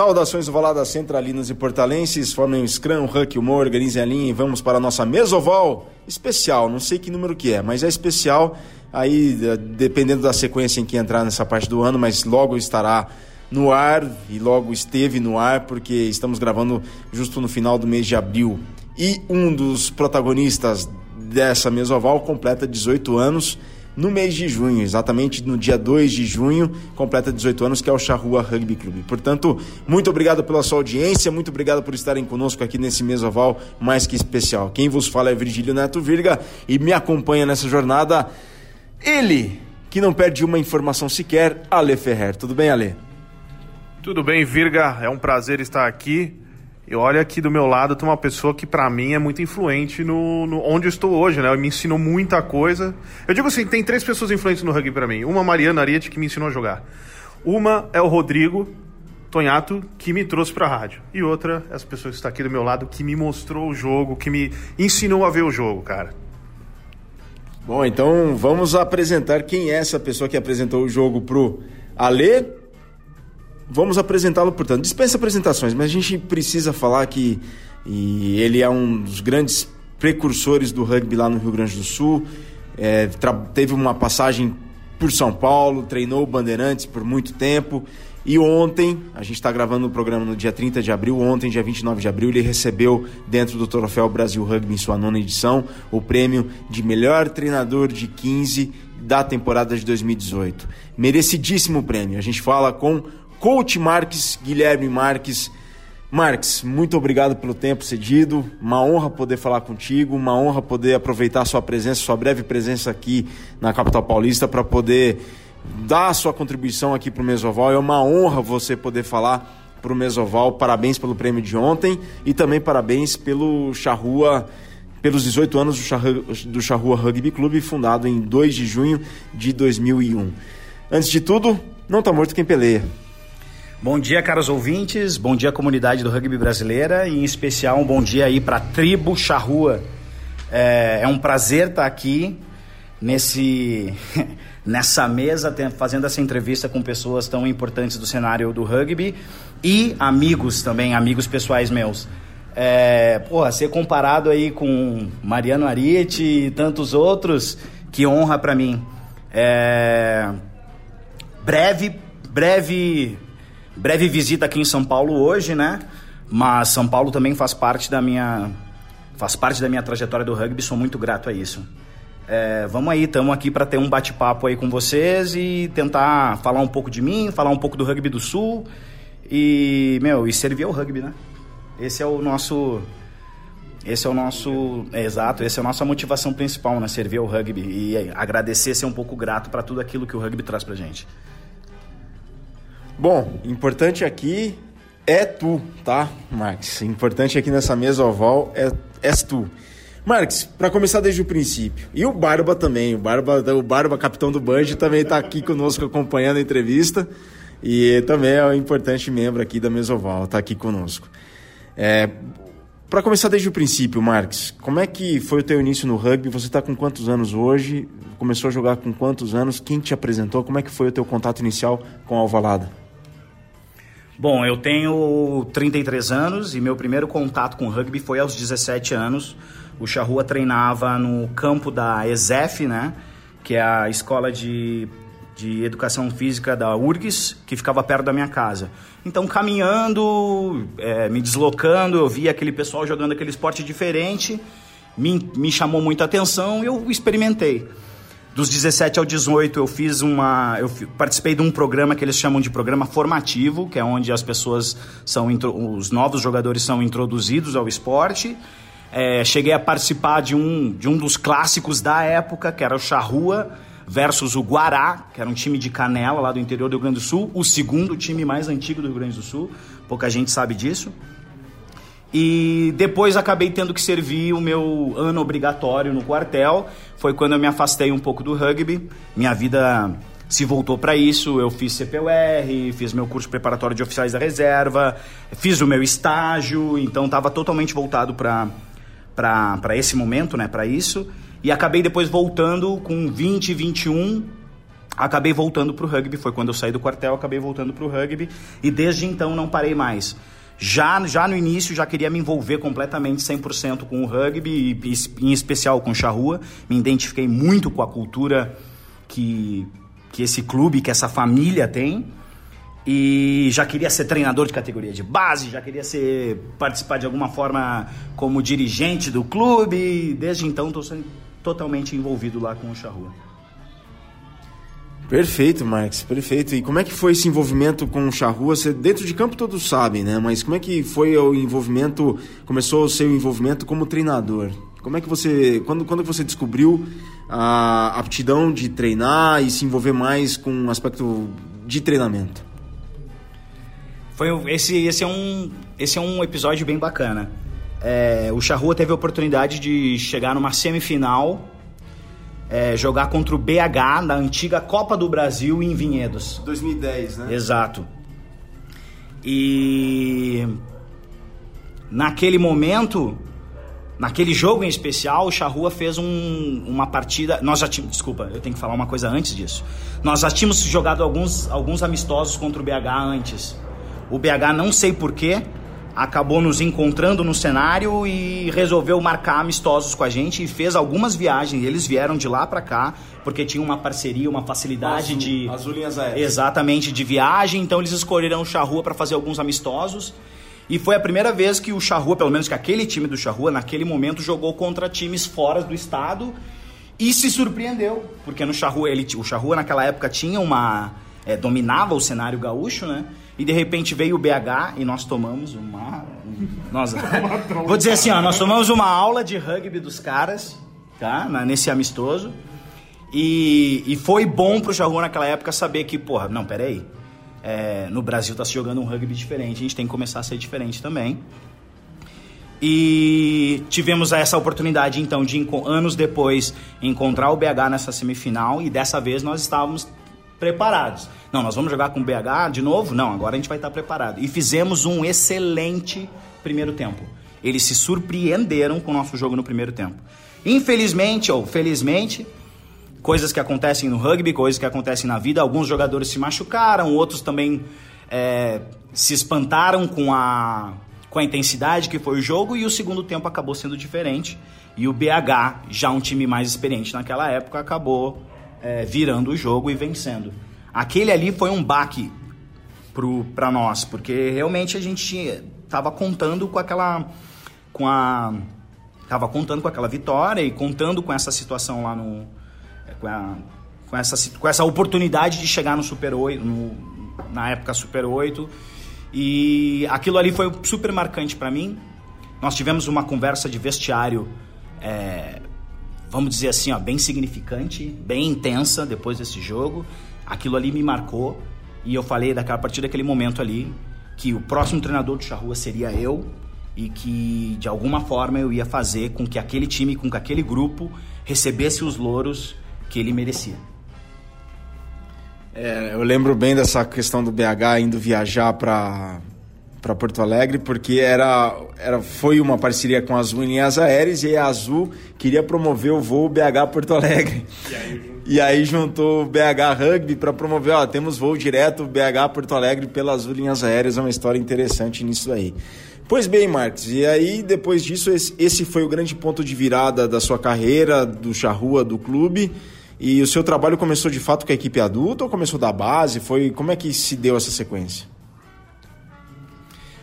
Saudações ovaladas centralinas e portalenses, formem o Scrum, Huck, Humor, organizem a linha e vamos para a nossa mesoval. Especial, não sei que número que é, mas é especial, aí eh, dependendo da sequência em que entrar nessa parte do ano, mas logo estará no ar e logo esteve no ar porque estamos gravando justo no final do mês de abril. E um dos protagonistas dessa mesoval completa 18 anos, no mês de junho, exatamente no dia 2 de junho, completa 18 anos, que é o Charrua Rugby Clube. Portanto, muito obrigado pela sua audiência, muito obrigado por estarem conosco aqui nesse mês oval mais que especial. Quem vos fala é Virgílio Neto Virga e me acompanha nessa jornada ele, que não perde uma informação sequer, Ale Ferrer. Tudo bem, Ale? Tudo bem, Virga. É um prazer estar aqui. E olha aqui do meu lado tem uma pessoa que para mim é muito influente no, no, onde eu estou hoje, né? Me ensinou muita coisa. Eu digo assim, tem três pessoas influentes no rugby para mim. Uma Mariana Ariete que me ensinou a jogar. Uma é o Rodrigo Tonhato que me trouxe para a rádio. E outra, essa pessoa que está aqui do meu lado que me mostrou o jogo, que me ensinou a ver o jogo, cara. Bom, então vamos apresentar quem é essa pessoa que apresentou o jogo pro Alê vamos apresentá-lo, portanto. Dispensa apresentações, mas a gente precisa falar que ele é um dos grandes precursores do rugby lá no Rio Grande do Sul. É, teve uma passagem por São Paulo, treinou Bandeirantes por muito tempo. E ontem, a gente está gravando o programa no dia 30 de abril, ontem, dia 29 de abril, ele recebeu, dentro do Troféu Brasil Rugby, em sua nona edição, o prêmio de melhor treinador de 15 da temporada de 2018. Merecidíssimo prêmio. A gente fala com Coach Marques, Guilherme Marques. Marques, muito obrigado pelo tempo cedido. Uma honra poder falar contigo, uma honra poder aproveitar sua presença, sua breve presença aqui na capital paulista para poder dar a sua contribuição aqui para o Mesoval. É uma honra você poder falar para o Mesoval. Parabéns pelo prêmio de ontem e também parabéns pelo Charrua, pelos 18 anos do Charrua, do Charrua Rugby Clube, fundado em 2 de junho de 2001. Antes de tudo, não está morto quem peleia. Bom dia, caros ouvintes. Bom dia, comunidade do rugby brasileira e, em especial, um bom dia aí para a tribo Charrua. É, é, um prazer estar aqui nesse nessa mesa fazendo essa entrevista com pessoas tão importantes do cenário do rugby e amigos também, amigos pessoais meus. É, porra, ser comparado aí com Mariano Ariete e tantos outros, que honra para mim. É, breve, breve breve visita aqui em São Paulo hoje, né? Mas São Paulo também faz parte da minha faz parte da minha trajetória do rugby, sou muito grato a isso. É, vamos aí, estamos aqui para ter um bate-papo aí com vocês e tentar falar um pouco de mim, falar um pouco do rugby do Sul e, meu, e servir ao rugby, né? Esse é o nosso esse é o nosso, é, exato, essa é a nossa motivação principal, né? Servir ao rugby e agradecer, ser um pouco grato para tudo aquilo que o rugby traz pra gente. Bom, importante aqui é tu, tá, Max? Importante aqui nessa mesa oval é és tu. Marx, para começar desde o princípio. E o Barba também. O Barba, o Barba capitão do Band, também está aqui conosco acompanhando a entrevista. E também é um importante membro aqui da Mesoval, está aqui conosco. É, para começar desde o princípio, Marx, como é que foi o teu início no rugby? Você está com quantos anos hoje? Começou a jogar com quantos anos? Quem te apresentou? Como é que foi o teu contato inicial com a Alvalada? Bom, eu tenho 33 anos e meu primeiro contato com rugby foi aos 17 anos. O Charrua treinava no campo da ESEF, né? Que é a escola de, de educação física da URGS, que ficava perto da minha casa. Então, caminhando, é, me deslocando, eu via aquele pessoal jogando aquele esporte diferente, me, me chamou muita atenção e eu experimentei. Dos 17 ao 18 eu fiz uma, eu participei de um programa que eles chamam de programa formativo, que é onde as pessoas são os novos jogadores são introduzidos ao esporte. É, cheguei a participar de um, de um dos clássicos da época, que era o Charrua versus o Guará, que era um time de Canela lá do interior do Rio Grande do Sul, o segundo time mais antigo do Rio Grande do Sul, pouca gente sabe disso. E depois acabei tendo que servir o meu ano obrigatório no quartel. Foi quando eu me afastei um pouco do rugby. Minha vida se voltou para isso. Eu fiz CPUR, fiz meu curso preparatório de oficiais da reserva, fiz o meu estágio, então estava totalmente voltado para esse momento, né, para isso. E acabei depois voltando com 20, 21 acabei voltando pro rugby. Foi quando eu saí do quartel, acabei voltando pro rugby. E desde então não parei mais. Já, já no início, já queria me envolver completamente 100% com o rugby, e, em especial com o charrua. Me identifiquei muito com a cultura que, que esse clube, que essa família tem. E já queria ser treinador de categoria de base, já queria ser participar de alguma forma como dirigente do clube. Desde então estou sendo totalmente envolvido lá com o charrua. Perfeito, Marx, perfeito. E como é que foi esse envolvimento com o Charrua? Você, dentro de campo todos sabem, né? Mas como é que foi o envolvimento, começou o seu envolvimento como treinador? Como é que você, quando, quando você descobriu a aptidão de treinar e se envolver mais com o um aspecto de treinamento? Foi esse, esse é um, esse é um episódio bem bacana. É, o Charrua teve a oportunidade de chegar numa semifinal é, jogar contra o BH na antiga Copa do Brasil em Vinhedos. 2010, né? Exato. E naquele momento, naquele jogo em especial, o Charrua fez um, uma partida. Nós já tínhamos. Desculpa, eu tenho que falar uma coisa antes disso. Nós já tínhamos jogado alguns, alguns amistosos contra o BH antes. O BH, não sei porquê, acabou nos encontrando no cenário e resolveu marcar amistosos com a gente e fez algumas viagens. Eles vieram de lá para cá porque tinha uma parceria, uma facilidade Azul, de Azul linhas aéreas. exatamente de viagem. Então eles escolheram o Charrua para fazer alguns amistosos. E foi a primeira vez que o Charrua, pelo menos que aquele time do Charrua, naquele momento jogou contra times fora do estado e se surpreendeu, porque no Charrua ele, o Charrua naquela época tinha uma é, dominava o cenário gaúcho, né? E de repente veio o BH e nós tomamos uma. Nós, vou dizer assim, ó, nós tomamos uma aula de rugby dos caras, tá? Nesse amistoso. E, e foi bom pro Charrua naquela época saber que, porra, não, peraí. É, no Brasil tá se jogando um rugby diferente, a gente tem que começar a ser diferente também. E tivemos essa oportunidade, então, de anos depois encontrar o BH nessa semifinal, e dessa vez nós estávamos preparados. Não, nós vamos jogar com o BH de novo? Não, agora a gente vai estar preparado. E fizemos um excelente primeiro tempo. Eles se surpreenderam com o nosso jogo no primeiro tempo. Infelizmente ou felizmente, coisas que acontecem no rugby, coisas que acontecem na vida, alguns jogadores se machucaram, outros também é, se espantaram com a, com a intensidade que foi o jogo e o segundo tempo acabou sendo diferente. E o BH, já um time mais experiente naquela época, acabou é, virando o jogo e vencendo. Aquele ali foi um baque para nós, porque realmente a gente estava contando com aquela. com a. Tava contando com aquela vitória e contando com essa situação lá no. com, a, com, essa, com essa oportunidade de chegar no Super 8, no, na época Super 8. E aquilo ali foi super marcante para mim. Nós tivemos uma conversa de vestiário é, vamos dizer assim, ó, bem significante, bem intensa depois desse jogo. Aquilo ali me marcou e eu falei daquela, a partir daquele momento ali que o próximo treinador do Charrua seria eu e que de alguma forma eu ia fazer com que aquele time, com que aquele grupo recebesse os louros que ele merecia. É, eu lembro bem dessa questão do BH indo viajar para para Porto Alegre, porque era, era, foi uma parceria com a Azul em linhas aéreas e a Azul queria promover o voo BH Porto Alegre. E aí, e aí juntou o BH Rugby para promover, ó, temos voo direto BH Porto Alegre pela Azul Linhas Aéreas, é uma história interessante nisso aí. Pois bem, Marcos, e aí depois disso, esse foi o grande ponto de virada da sua carreira, do Charrua, do clube. E o seu trabalho começou de fato com a equipe adulta ou começou da base? Foi como é que se deu essa sequência?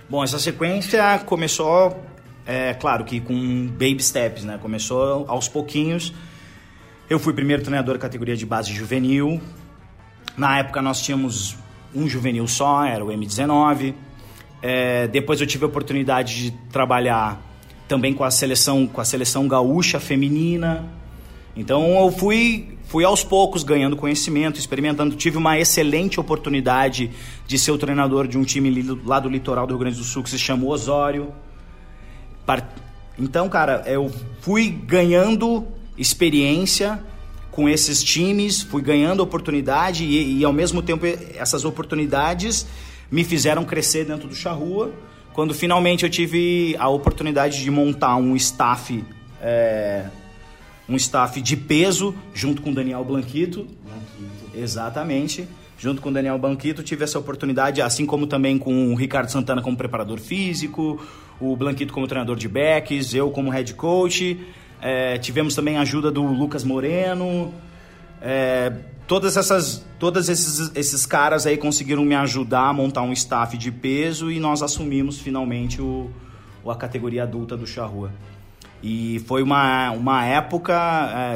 Bom, essa sequência começou, é, claro que com baby steps, né? Começou aos pouquinhos. Eu fui primeiro treinador categoria de base juvenil. Na época nós tínhamos um juvenil só, era o M19. É, depois eu tive a oportunidade de trabalhar também com a seleção, com a seleção gaúcha feminina. Então eu fui fui aos poucos ganhando conhecimento, experimentando. Tive uma excelente oportunidade de ser o treinador de um time lá do litoral do Rio Grande do Sul que se chama Osório. Então, cara, eu fui ganhando experiência com esses times, fui ganhando oportunidade e, e ao mesmo tempo essas oportunidades me fizeram crescer dentro do Charrua. Quando finalmente eu tive a oportunidade de montar um staff é, um staff de peso, junto com o Daniel Blanquito. Blanquito. Exatamente. Junto com o Daniel Blanquito, tive essa oportunidade, assim como também com o Ricardo Santana como preparador físico, o Blanquito como treinador de backs, eu como head coach. É, tivemos também a ajuda do Lucas Moreno. É, todas essas, todos esses, esses caras aí conseguiram me ajudar a montar um staff de peso e nós assumimos finalmente o, a categoria adulta do Charrua. E foi uma, uma época é,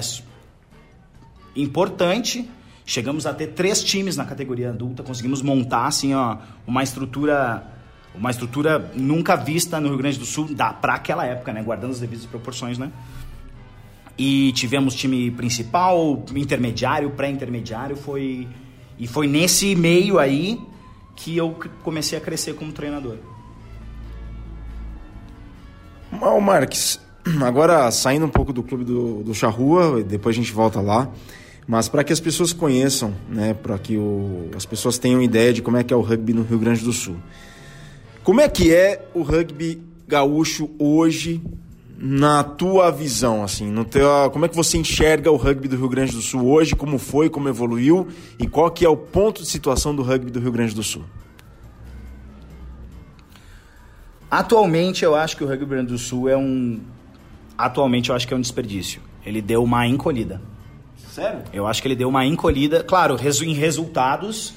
importante. Chegamos a ter três times na categoria adulta, conseguimos montar assim, ó, uma estrutura uma estrutura nunca vista no Rio Grande do Sul para aquela época, né, guardando as devidas proporções, né? E tivemos time principal, intermediário, pré-intermediário, foi e foi nesse meio aí que eu comecei a crescer como treinador. Mal Marques, agora saindo um pouco do clube do, do Charrua, depois a gente volta lá, mas para que as pessoas conheçam, né, para que o, as pessoas tenham ideia de como é que é o rugby no Rio Grande do Sul. Como é que é o rugby gaúcho hoje na tua visão, assim, no teu, como é que você enxerga o rugby do Rio Grande do Sul hoje, como foi, como evoluiu e qual que é o ponto de situação do rugby do Rio Grande do Sul? Atualmente eu acho que o Rugby Grande do Sul é um. Atualmente eu acho que é um desperdício. Ele deu uma encolhida. Sério? Eu acho que ele deu uma encolhida. Claro, em resultados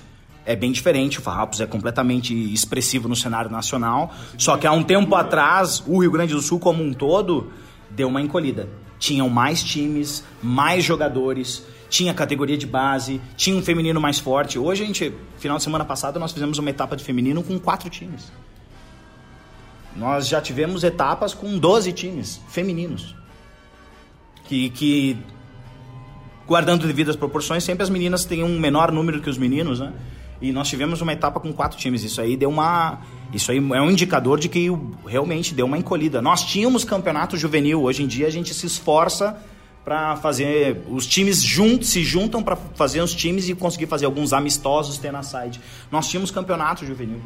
é bem diferente. O Farrapos é completamente expressivo no cenário nacional. Só que há um tempo atrás, o Rio Grande do Sul como um todo deu uma encolhida. Tinham mais times, mais jogadores, tinha categoria de base, tinha um feminino mais forte. Hoje a gente, final de semana passada, nós fizemos uma etapa de feminino com quatro times. Nós já tivemos etapas com 12 times femininos. Que, que guardando devidas proporções, sempre as meninas têm um menor número que os meninos, né? E nós tivemos uma etapa com quatro times. Isso aí deu uma. Isso aí é um indicador de que realmente deu uma encolhida. Nós tínhamos campeonato juvenil. Hoje em dia a gente se esforça para fazer. Os times juntos se juntam para fazer os times e conseguir fazer alguns amistosos ter na side. Nós tínhamos campeonato juvenil.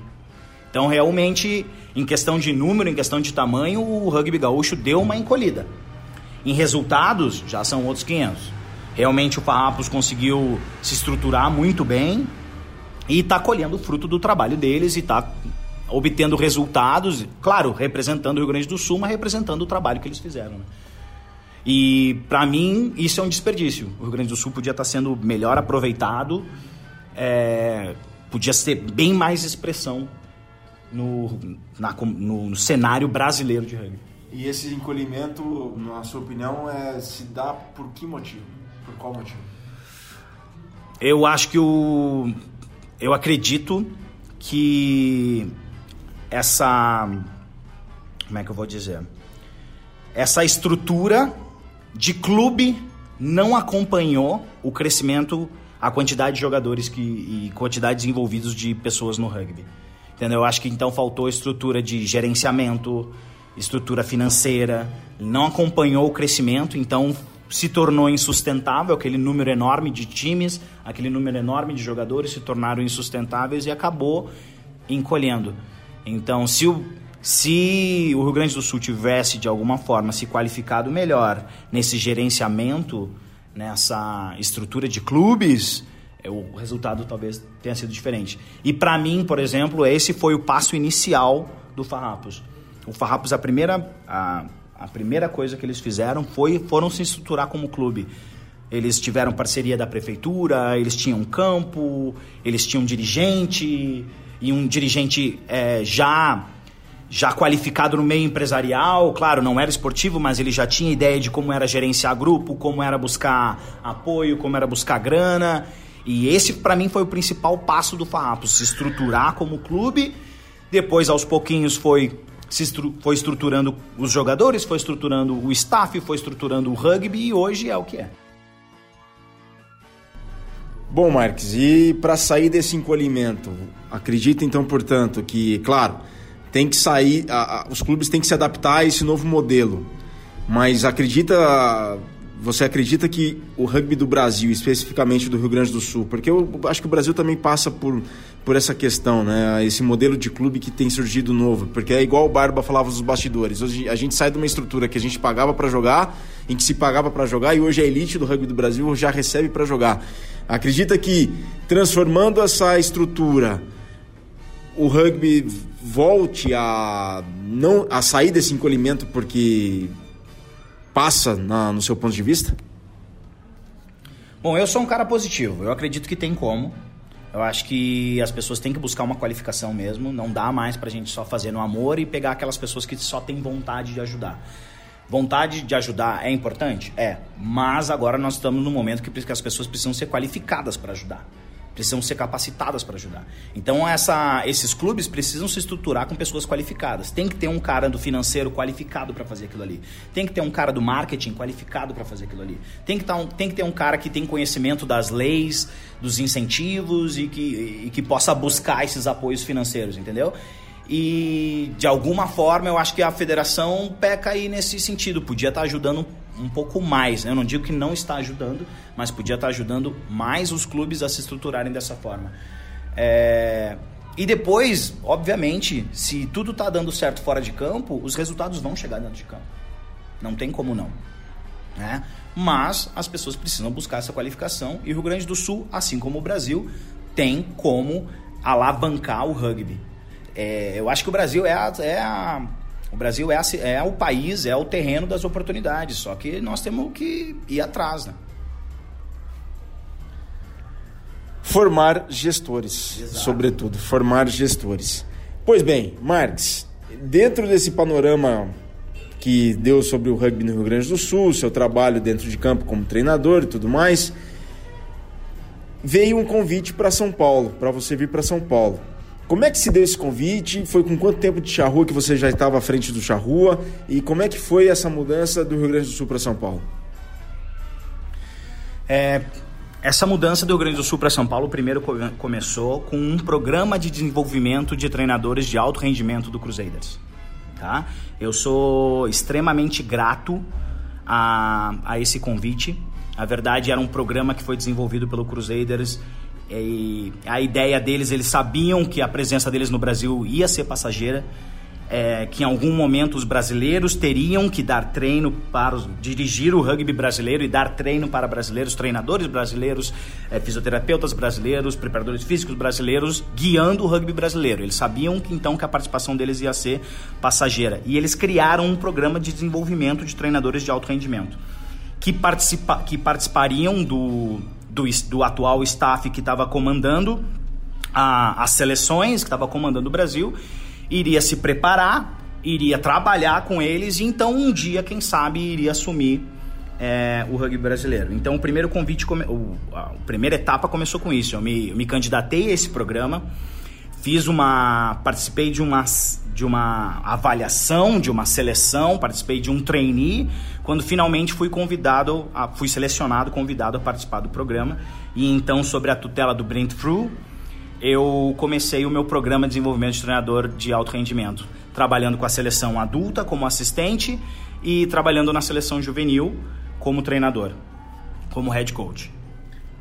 Então, realmente, em questão de número, em questão de tamanho, o rugby gaúcho deu uma encolhida. Em resultados, já são outros 500. Realmente, o Farrapos conseguiu se estruturar muito bem e está colhendo o fruto do trabalho deles e está obtendo resultados, claro, representando o Rio Grande do Sul, mas representando o trabalho que eles fizeram. Né? E, para mim, isso é um desperdício. O Rio Grande do Sul podia estar tá sendo melhor aproveitado, é, podia ter bem mais expressão no, na, no, no cenário brasileiro de rugby. E esse encolhimento, na sua opinião, é, se dá por que motivo? Por qual motivo? Eu acho que o. Eu acredito que essa. Como é que eu vou dizer? Essa estrutura de clube não acompanhou o crescimento, a quantidade de jogadores que, e quantidade de envolvidos de pessoas no rugby. Entendeu? Eu acho que então faltou estrutura de gerenciamento, estrutura financeira, não acompanhou o crescimento, então se tornou insustentável, aquele número enorme de times, aquele número enorme de jogadores se tornaram insustentáveis e acabou encolhendo. Então, se o, se o Rio Grande do Sul tivesse de alguma forma se qualificado melhor nesse gerenciamento, nessa estrutura de clubes, o resultado talvez tenha sido diferente. E para mim, por exemplo, esse foi o passo inicial do Farrapos. O Farrapos, a primeira, a, a primeira coisa que eles fizeram foi foram se estruturar como clube. Eles tiveram parceria da prefeitura, eles tinham campo, eles tinham um dirigente e um dirigente é, já já qualificado no meio empresarial, claro, não era esportivo, mas ele já tinha ideia de como era gerenciar grupo, como era buscar apoio, como era buscar grana. E esse, para mim, foi o principal passo do Farrapos, se estruturar como clube. Depois, aos pouquinhos, foi se estru foi estruturando os jogadores, foi estruturando o staff, foi estruturando o rugby e hoje é o que é. Bom, Marques, e para sair desse encolhimento, acredita então, portanto, que, claro, tem que sair, a, a, os clubes têm que se adaptar a esse novo modelo, mas acredita você acredita que o rugby do Brasil, especificamente do Rio Grande do Sul, porque eu acho que o Brasil também passa por, por essa questão, né? Esse modelo de clube que tem surgido novo, porque é igual o Barba falava dos bastidores. Hoje a gente sai de uma estrutura que a gente pagava para jogar, em que se pagava para jogar e hoje a elite do rugby do Brasil já recebe para jogar. Acredita que transformando essa estrutura, o rugby volte a não a sair desse encolhimento porque passa na, no seu ponto de vista? Bom, eu sou um cara positivo. Eu acredito que tem como. Eu acho que as pessoas têm que buscar uma qualificação mesmo. Não dá mais pra gente só fazer no amor e pegar aquelas pessoas que só têm vontade de ajudar. Vontade de ajudar é importante? É. Mas agora nós estamos no momento que as pessoas precisam ser qualificadas para ajudar precisam ser capacitadas para ajudar. Então essa, esses clubes precisam se estruturar com pessoas qualificadas. Tem que ter um cara do financeiro qualificado para fazer aquilo ali. Tem que ter um cara do marketing qualificado para fazer aquilo ali. Tem que, tá um, tem que ter um cara que tem conhecimento das leis, dos incentivos e que, e que possa buscar esses apoios financeiros, entendeu? E de alguma forma eu acho que a federação peca aí nesse sentido. Podia estar tá ajudando um pouco mais. Né? Eu não digo que não está ajudando, mas podia estar ajudando mais os clubes a se estruturarem dessa forma. É... E depois, obviamente, se tudo está dando certo fora de campo, os resultados vão chegar dentro de campo. Não tem como não. Né? Mas as pessoas precisam buscar essa qualificação e o Rio Grande do Sul, assim como o Brasil, tem como alavancar o rugby. É, eu acho que o Brasil é a, é a o Brasil é, é o país, é o terreno das oportunidades, só que nós temos que ir atrás, né? Formar gestores, Exato. sobretudo, formar gestores. Pois bem, Marques, dentro desse panorama que deu sobre o rugby no Rio Grande do Sul, seu trabalho dentro de campo como treinador e tudo mais, veio um convite para São Paulo, para você vir para São Paulo. Como é que se deu esse convite? Foi com quanto tempo de charrua que você já estava à frente do charrua? E como é que foi essa mudança do Rio Grande do Sul para São Paulo? É, essa mudança do Rio Grande do Sul para São Paulo primeiro começou com um programa de desenvolvimento de treinadores de alto rendimento do Crusaders. Tá? Eu sou extremamente grato a, a esse convite. Na verdade, era um programa que foi desenvolvido pelo Crusaders e a ideia deles, eles sabiam que a presença deles no Brasil ia ser passageira, é, que em algum momento os brasileiros teriam que dar treino para dirigir o rugby brasileiro e dar treino para brasileiros, treinadores brasileiros, é, fisioterapeutas brasileiros, preparadores físicos brasileiros, guiando o rugby brasileiro. Eles sabiam que então que a participação deles ia ser passageira e eles criaram um programa de desenvolvimento de treinadores de alto rendimento que, participa, que participariam do do, do atual staff que estava comandando a, as seleções, que estava comandando o Brasil, iria se preparar, iria trabalhar com eles e então um dia, quem sabe, iria assumir é, o rugby brasileiro. Então o primeiro convite, o, a primeira etapa começou com isso. Eu me, eu me candidatei a esse programa, fiz uma, participei de uma, de uma avaliação, de uma seleção, participei de um trainee quando finalmente fui convidado, a, fui selecionado, convidado a participar do programa. E então, sobre a tutela do Brent Fru, eu comecei o meu programa de desenvolvimento de treinador de alto rendimento, trabalhando com a seleção adulta como assistente e trabalhando na seleção juvenil como treinador, como head coach.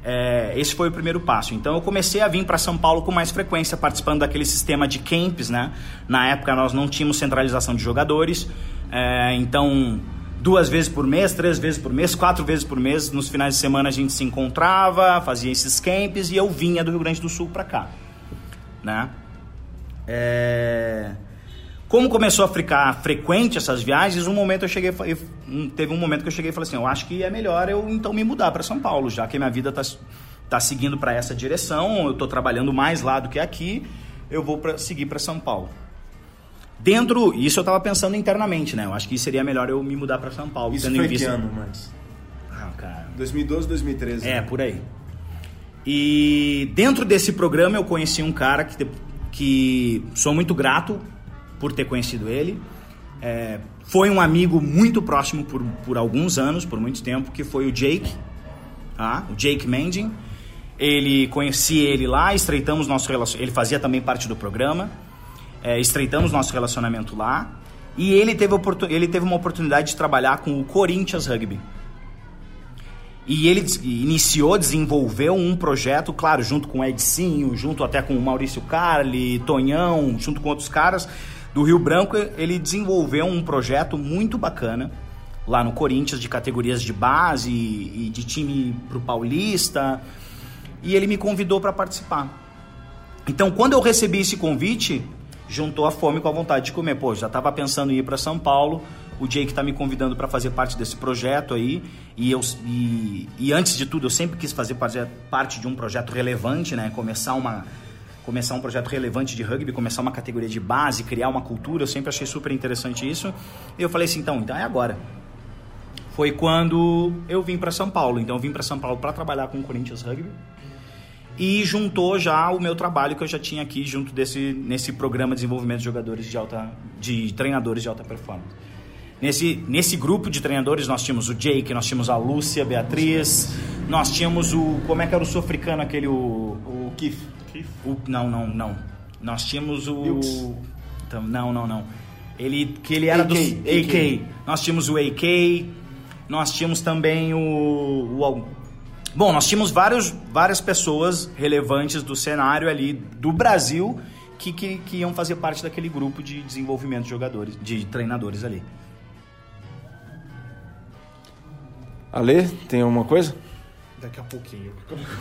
É, esse foi o primeiro passo. Então eu comecei a vir para São Paulo com mais frequência, participando daquele sistema de camps, né? Na época nós não tínhamos centralização de jogadores, é, então duas vezes por mês, três vezes por mês, quatro vezes por mês. Nos finais de semana a gente se encontrava, fazia esses camps e eu vinha do Rio Grande do Sul para cá, né? É... Como começou a ficar frequente essas viagens, um momento eu cheguei, teve um momento que eu cheguei e falei assim, eu acho que é melhor eu então me mudar para São Paulo, já que minha vida está tá seguindo para essa direção, eu estou trabalhando mais lá do que aqui, eu vou pra, seguir para São Paulo. Dentro, isso eu estava pensando internamente, né? Eu acho que seria melhor eu me mudar para São Paulo. Isso foi que ano, Max? Ah, cara. 2012, 2013. É, né? por aí. E dentro desse programa eu conheci um cara que, que sou muito grato por ter conhecido ele. É, foi um amigo muito próximo por, por alguns anos, por muito tempo, que foi o Jake, tá? o Jake Mending. Ele conheci ele lá, estreitamos nosso relacionamento. Ele fazia também parte do programa é, estreitamos nosso relacionamento lá. E ele teve, ele teve uma oportunidade de trabalhar com o Corinthians Rugby. E ele iniciou, desenvolveu um projeto, claro, junto com o Edinho, junto até com o Maurício Carli, Tonhão, junto com outros caras do Rio Branco, ele desenvolveu um projeto muito bacana lá no Corinthians de categorias de base e de time pro Paulista. E ele me convidou para participar. Então, quando eu recebi esse convite, juntou a fome com a vontade de comer. Pô, já estava pensando em ir para São Paulo. O Jake está me convidando para fazer parte desse projeto aí. E, eu, e, e, antes de tudo, eu sempre quis fazer parte de um projeto relevante, né? Começar uma começar um projeto relevante de rugby, começar uma categoria de base, criar uma cultura. Eu sempre achei super interessante isso. E eu falei assim, então, então é agora. Foi quando eu vim para São Paulo. Então eu vim para São Paulo para trabalhar com o Corinthians Rugby e juntou já o meu trabalho que eu já tinha aqui junto desse nesse programa de desenvolvimento de jogadores de alta de treinadores de alta performance. Nesse, nesse grupo de treinadores nós tínhamos o Jake, nós tínhamos a Lúcia, a Beatriz, nós tínhamos o como é que era o sul-africano aquele o, o Keith? O, não, não, não. Nós tínhamos o então, não, não, não. Ele que ele era AK, do AK. AK. Nós tínhamos o AK, nós tínhamos também o, o Bom, nós tínhamos vários, várias pessoas relevantes do cenário ali do Brasil que, que, que iam fazer parte daquele grupo de desenvolvimento de jogadores, de treinadores ali. Ale, tem alguma coisa? Daqui a pouquinho.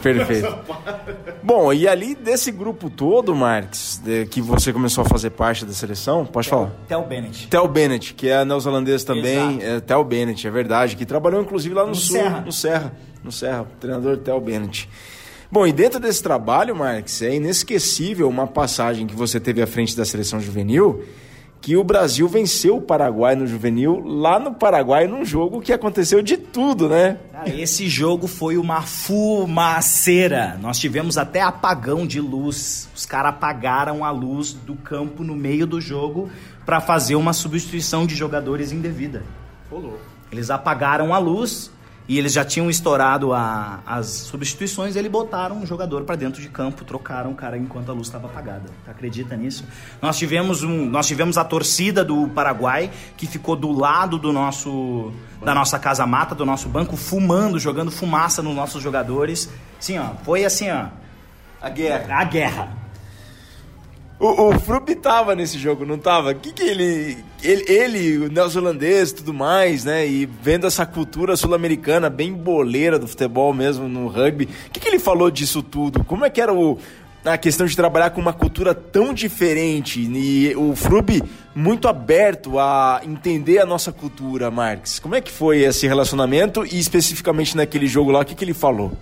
Perfeito. Bom, e ali desse grupo todo, Marques, que você começou a fazer parte da seleção, pode Tel, falar? Tel Bennett. Tel Bennett, que é neozelandês também. É, Tel Bennett, é verdade, que trabalhou inclusive lá no, no sul, Serra. no Serra. No Serra, treinador Tel Bennett. Bom, e dentro desse trabalho, Marques, é inesquecível uma passagem que você teve à frente da seleção juvenil que o Brasil venceu o Paraguai no juvenil, lá no Paraguai, num jogo que aconteceu de tudo, né? Cara, esse jogo foi uma fumaceira. Nós tivemos até apagão de luz. Os caras apagaram a luz do campo no meio do jogo para fazer uma substituição de jogadores indevida. Eles apagaram a luz e eles já tinham estourado a, as substituições, eles botaram um jogador para dentro de campo, trocaram o cara enquanto a luz estava apagada. Acredita nisso? Nós tivemos, um, nós tivemos a torcida do Paraguai que ficou do lado do nosso da nossa casa mata, do nosso banco, fumando, jogando fumaça nos nossos jogadores. Sim, ó, foi assim, ó. A guerra. A guerra. O, o Frup tava nesse jogo, não tava? O que que ele, ele, ele, o neozelandês e tudo mais, né? E vendo essa cultura sul-americana bem boleira do futebol mesmo no rugby, o que que ele falou disso tudo? Como é que era o, a questão de trabalhar com uma cultura tão diferente e o Frub muito aberto a entender a nossa cultura, Marx. Como é que foi esse relacionamento e especificamente naquele jogo lá, o que, que ele falou?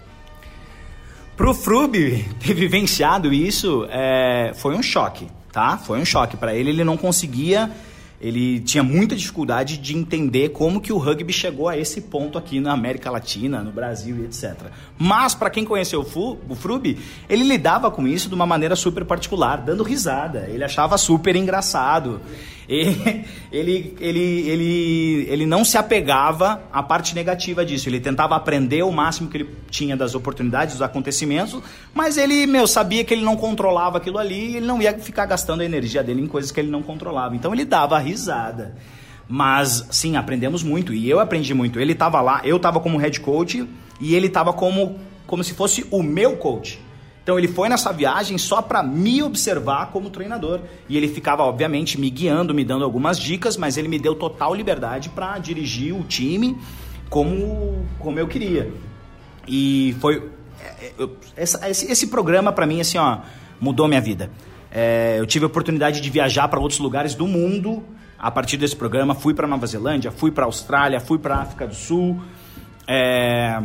Pro Frub ter vivenciado isso, é, foi um choque, tá? Foi um choque para ele. Ele não conseguia, ele tinha muita dificuldade de entender como que o rugby chegou a esse ponto aqui na América Latina, no Brasil e etc. Mas para quem conheceu o, Fu, o Frub, ele lidava com isso de uma maneira super particular, dando risada. Ele achava super engraçado. Ele, ele, ele, ele, não se apegava à parte negativa disso. Ele tentava aprender o máximo que ele tinha das oportunidades, dos acontecimentos, mas ele, meu, sabia que ele não controlava aquilo ali e ele não ia ficar gastando a energia dele em coisas que ele não controlava. Então ele dava risada. Mas, sim, aprendemos muito. E eu aprendi muito. Ele estava lá, eu estava como head coach e ele estava como, como se fosse o meu coach. Então ele foi nessa viagem só para me observar como treinador e ele ficava obviamente me guiando, me dando algumas dicas, mas ele me deu total liberdade para dirigir o time como como eu queria. E foi é, é, essa, esse, esse programa para mim assim ó mudou minha vida. É, eu tive a oportunidade de viajar para outros lugares do mundo a partir desse programa. Fui para Nova Zelândia, fui para Austrália, fui para África do Sul. É,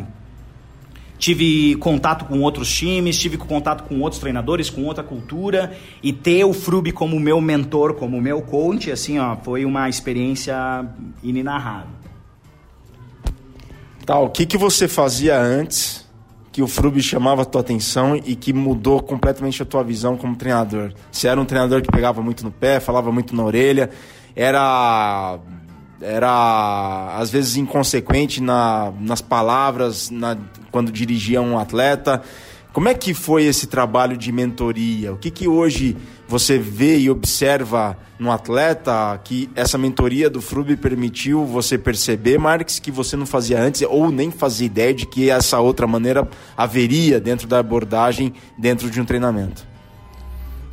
tive contato com outros times, tive contato com outros treinadores, com outra cultura e ter o Frub como meu mentor, como meu coach, assim, ó, foi uma experiência inenarrável. Tá, o que que você fazia antes que o Frub chamava a tua atenção e que mudou completamente a tua visão como treinador? Você era um treinador que pegava muito no pé, falava muito na orelha, era era às vezes inconsequente na, nas palavras na, quando dirigia um atleta. Como é que foi esse trabalho de mentoria? O que, que hoje você vê e observa no atleta que essa mentoria do FRUB permitiu você perceber, Marques, que você não fazia antes ou nem fazia ideia de que essa outra maneira haveria dentro da abordagem, dentro de um treinamento?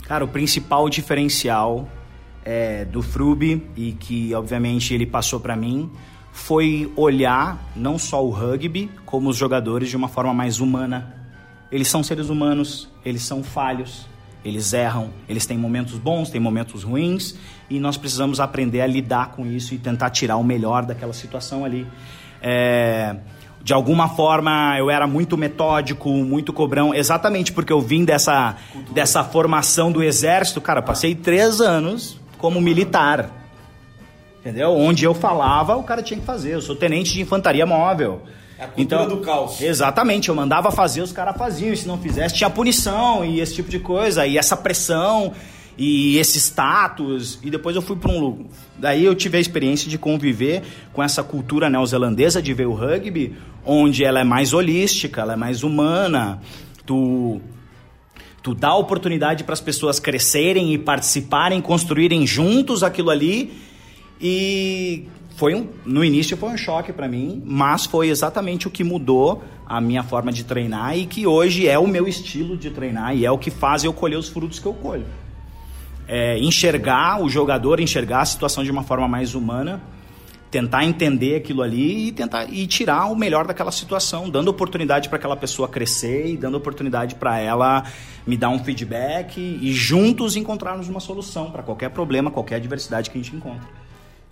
Cara, o principal diferencial é, do FRUB e que obviamente ele passou para mim foi olhar não só o rugby como os jogadores de uma forma mais humana. Eles são seres humanos, eles são falhos, eles erram, eles têm momentos bons, têm momentos ruins, e nós precisamos aprender a lidar com isso e tentar tirar o melhor daquela situação ali. É, de alguma forma eu era muito metódico, muito cobrão, exatamente porque eu vim dessa, dessa formação do exército. Cara, passei três anos como militar. Entendeu? Onde eu falava, o cara tinha que fazer. Eu sou tenente de infantaria móvel. É a cultura então, do caos. Exatamente, eu mandava fazer, os caras faziam, e se não fizesse, tinha punição e esse tipo de coisa, e essa pressão e esse status. E depois eu fui para um. Daí eu tive a experiência de conviver com essa cultura neozelandesa de ver o rugby, onde ela é mais holística, ela é mais humana. Tu. Tu dá oportunidade para as pessoas crescerem e participarem, construírem juntos aquilo ali. E foi um, no início foi um choque para mim, mas foi exatamente o que mudou a minha forma de treinar e que hoje é o meu estilo de treinar e é o que faz eu colher os frutos que eu colho. É, enxergar o jogador, enxergar a situação de uma forma mais humana, tentar entender aquilo ali e tentar e tirar o melhor daquela situação, dando oportunidade para aquela pessoa crescer e dando oportunidade para ela me dar um feedback e juntos encontrarmos uma solução para qualquer problema, qualquer adversidade que a gente encontra.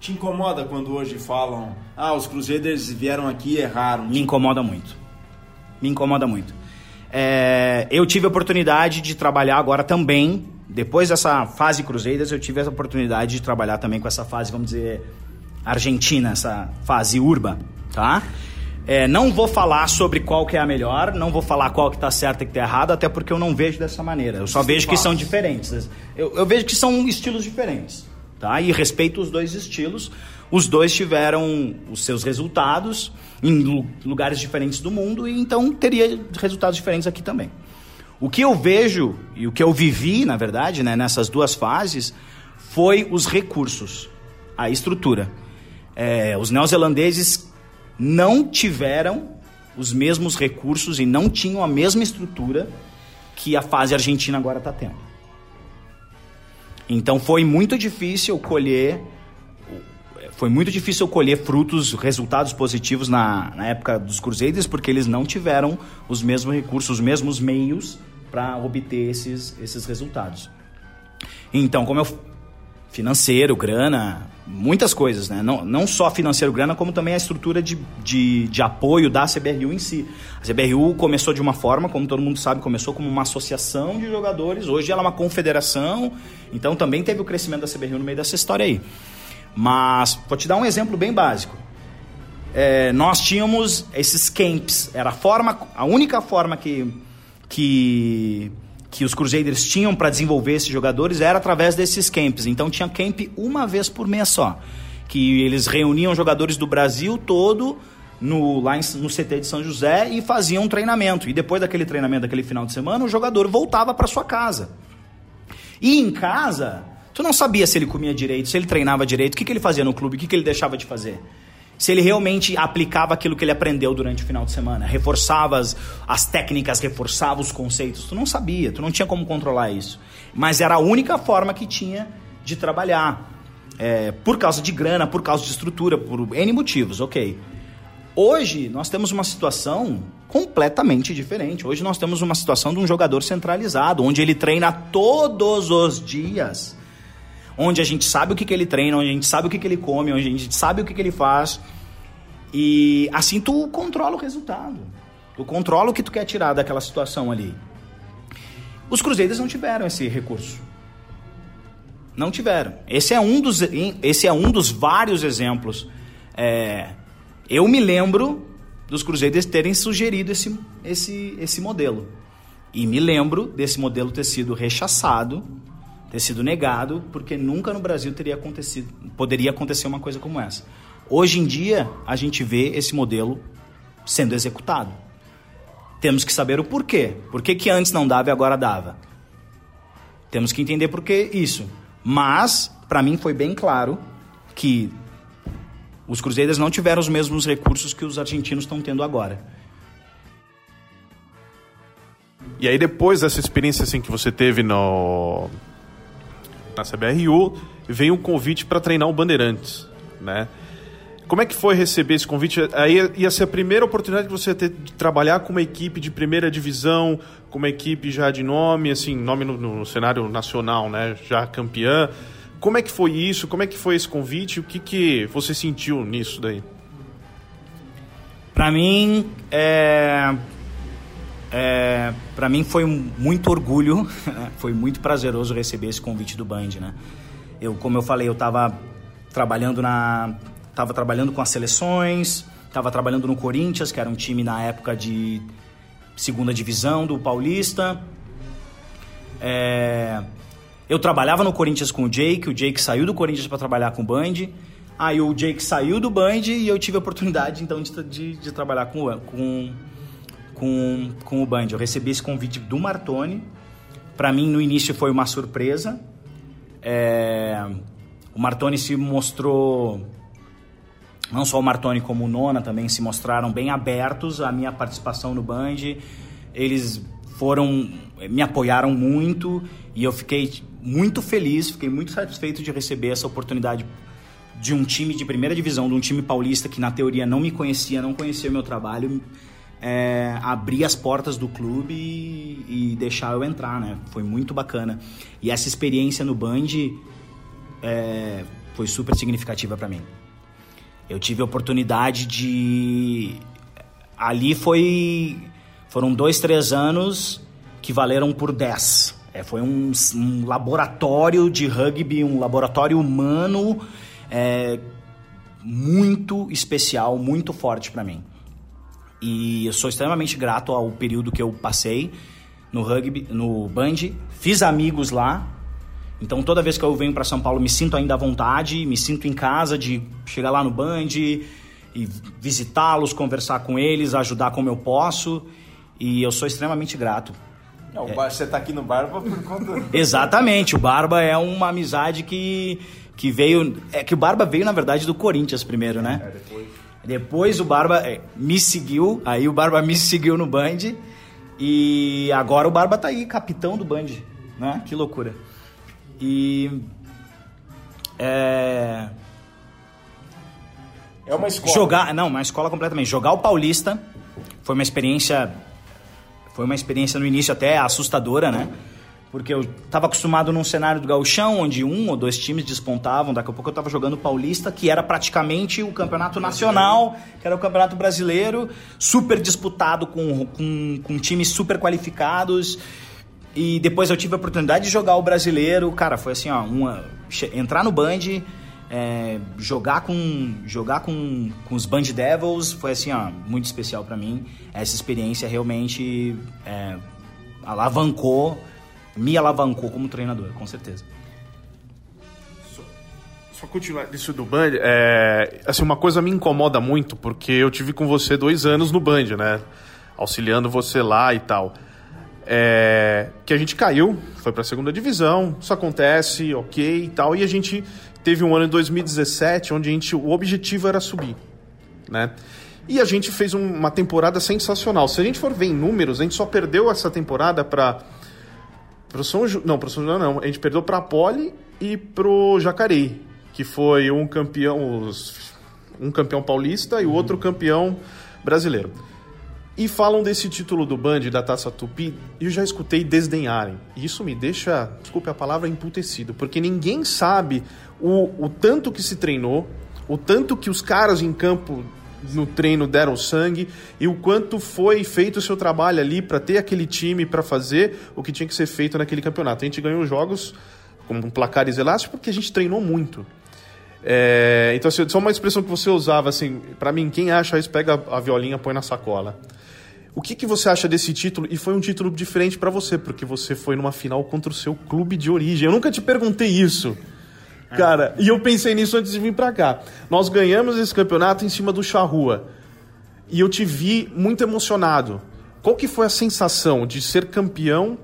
Te incomoda quando hoje falam, ah, os Crusaders vieram aqui e erraram? Me incomoda muito. Me incomoda muito. É, eu tive a oportunidade de trabalhar agora também, depois dessa fase Crusaders, eu tive a oportunidade de trabalhar também com essa fase, vamos dizer, argentina, essa fase urba, tá? É, não vou falar sobre qual que é a melhor, não vou falar qual que está certa e que está errada, até porque eu não vejo dessa maneira. Eu só vejo que são diferentes. Eu, eu vejo que são estilos diferentes tá? E respeito os dois estilos. Os dois tiveram os seus resultados em lugares diferentes do mundo e então teria resultados diferentes aqui também. O que eu vejo e o que eu vivi, na verdade, né, nessas duas fases, foi os recursos, a estrutura. É, os neozelandeses não tiveram os mesmos recursos e não tinham a mesma estrutura que a fase argentina agora está tendo. Então foi muito difícil colher foi muito difícil colher frutos, resultados positivos na, na época dos Crusaders, porque eles não tiveram os mesmos recursos, os mesmos meios para obter esses, esses resultados. Então, como eu financeiro, grana, muitas coisas, né? Não, não só financeiro, grana, como também a estrutura de, de, de apoio da CBRU em si. A CBRU começou de uma forma, como todo mundo sabe, começou como uma associação de jogadores, hoje ela é uma confederação, então também teve o crescimento da CBRU no meio dessa história aí. Mas, vou te dar um exemplo bem básico. É, nós tínhamos esses camps, era a forma, a única forma que, que que os Crusaders tinham para desenvolver esses jogadores era através desses camps. Então tinha camp uma vez por mês só, que eles reuniam jogadores do Brasil todo no, lá no CT de São José e faziam um treinamento. E depois daquele treinamento, daquele final de semana, o jogador voltava para sua casa. E em casa, tu não sabia se ele comia direito, se ele treinava direito, o que, que ele fazia no clube, o que, que ele deixava de fazer se ele realmente aplicava aquilo que ele aprendeu durante o final de semana, reforçava as, as técnicas, reforçava os conceitos. Tu não sabia, tu não tinha como controlar isso. Mas era a única forma que tinha de trabalhar. É, por causa de grana, por causa de estrutura, por N motivos, ok. Hoje nós temos uma situação completamente diferente. Hoje nós temos uma situação de um jogador centralizado, onde ele treina todos os dias onde a gente sabe o que, que ele treina, onde a gente sabe o que, que ele come, onde a gente sabe o que, que ele faz. E assim tu controla o resultado. Tu controla o que tu quer tirar daquela situação ali. Os Cruzeiros não tiveram esse recurso. Não tiveram. Esse é um dos, esse é um dos vários exemplos. É, eu me lembro dos Cruzeiros terem sugerido esse, esse, esse modelo. E me lembro desse modelo ter sido rechaçado ter sido negado, porque nunca no Brasil teria acontecido, poderia acontecer uma coisa como essa. Hoje em dia, a gente vê esse modelo sendo executado. Temos que saber o porquê. Por que, que antes não dava e agora dava? Temos que entender por que isso. Mas, para mim, foi bem claro que os Cruzeiros não tiveram os mesmos recursos que os argentinos estão tendo agora. E aí depois dessa experiência assim que você teve no na CBRU, veio um convite para treinar o Bandeirantes, né? Como é que foi receber esse convite? Aí ia ser a primeira oportunidade que você ia ter de trabalhar com uma equipe de primeira divisão, com uma equipe já de nome, assim, nome no, no cenário nacional, né? Já campeã. Como é que foi isso? Como é que foi esse convite? O que, que você sentiu nisso daí? Para mim, é... É... para mim foi muito orgulho, foi muito prazeroso receber esse convite do Band, né? Eu, como eu falei, eu estava trabalhando na Estava trabalhando com as seleções, estava trabalhando no Corinthians, que era um time na época de segunda divisão do Paulista. É... Eu trabalhava no Corinthians com o Jake, o Jake saiu do Corinthians para trabalhar com o Band. Aí o Jake saiu do Band e eu tive a oportunidade então de, de, de trabalhar com, com, com, com o Band. Eu recebi esse convite do Martoni. Para mim, no início, foi uma surpresa. É... O Martoni se mostrou não só o Martoni como o Nona também se mostraram bem abertos à minha participação no Band. Eles foram me apoiaram muito e eu fiquei muito feliz, fiquei muito satisfeito de receber essa oportunidade de um time de primeira divisão, de um time paulista que na teoria não me conhecia, não conhecia meu trabalho, é, abrir as portas do clube e, e, deixar eu entrar, né? Foi muito bacana. E essa experiência no Band é, foi super significativa para mim. Eu tive a oportunidade de. Ali foi. Foram dois, três anos que valeram por dez. É, foi um, um, laboratório de rugby, um laboratório humano é, muito especial, muito forte para mim. E eu sou extremamente grato ao período que eu passei no rugby, no Band. Fiz amigos lá, então toda vez que eu venho para São Paulo me sinto ainda à vontade, me sinto em casa de chegar lá no Band e visitá-los, conversar com eles, ajudar como eu posso. E eu sou extremamente grato. Não, é. Você está aqui no Barba por conta. Exatamente, o Barba é uma amizade que, que veio. É que o Barba veio, na verdade, do Corinthians primeiro, né? É, depois. Depois o Barba é, me seguiu, aí o Barba me seguiu no Band. E agora o Barba tá aí, capitão do Band, né? Que loucura. E. É. É uma escola. Jogar, não, uma escola completamente. Jogar o Paulista foi uma experiência. Foi uma experiência no início até assustadora, né? Porque eu estava acostumado num cenário do gauchão, onde um ou dois times despontavam. Daqui a pouco eu estava jogando Paulista, que era praticamente o campeonato nacional, que era o campeonato brasileiro, super disputado com, com, com times super qualificados. E depois eu tive a oportunidade de jogar o brasileiro. Cara, foi assim, ó, uma, entrar no Band, é, jogar com jogar com, com os Band Devils foi assim, ó, muito especial para mim. Essa experiência realmente é, alavancou, me alavancou como treinador, com certeza. Só, continuar isso do Band, é, assim, uma coisa me incomoda muito, porque eu tive com você dois anos no Band, né? Auxiliando você lá e tal é, que a gente caiu, foi para a segunda divisão, isso acontece, ok e tal, e a gente teve um ano em 2017 onde a gente, o objetivo era subir, né? E a gente fez um, uma temporada sensacional. Se a gente for ver em números, a gente só perdeu essa temporada para pro São Ju... não, pro São não, a gente perdeu para a Poli e pro Jacareí, que foi um campeão um campeão paulista e o outro campeão brasileiro. E falam desse título do Band, da Taça Tupi, e eu já escutei desdenharem. E isso me deixa, desculpe a palavra, emputecido, porque ninguém sabe o, o tanto que se treinou, o tanto que os caras em campo no treino deram sangue e o quanto foi feito o seu trabalho ali para ter aquele time para fazer o que tinha que ser feito naquele campeonato. A gente ganhou jogos com placares elásticos porque a gente treinou muito. É, então, assim, só uma expressão que você usava, assim, para mim, quem acha isso, pega a violinha, põe na sacola. O que, que você acha desse título? E foi um título diferente para você, porque você foi numa final contra o seu clube de origem. Eu nunca te perguntei isso. É. Cara, e eu pensei nisso antes de vir para cá. Nós ganhamos esse campeonato em cima do Charrua. E eu te vi muito emocionado. Qual que foi a sensação de ser campeão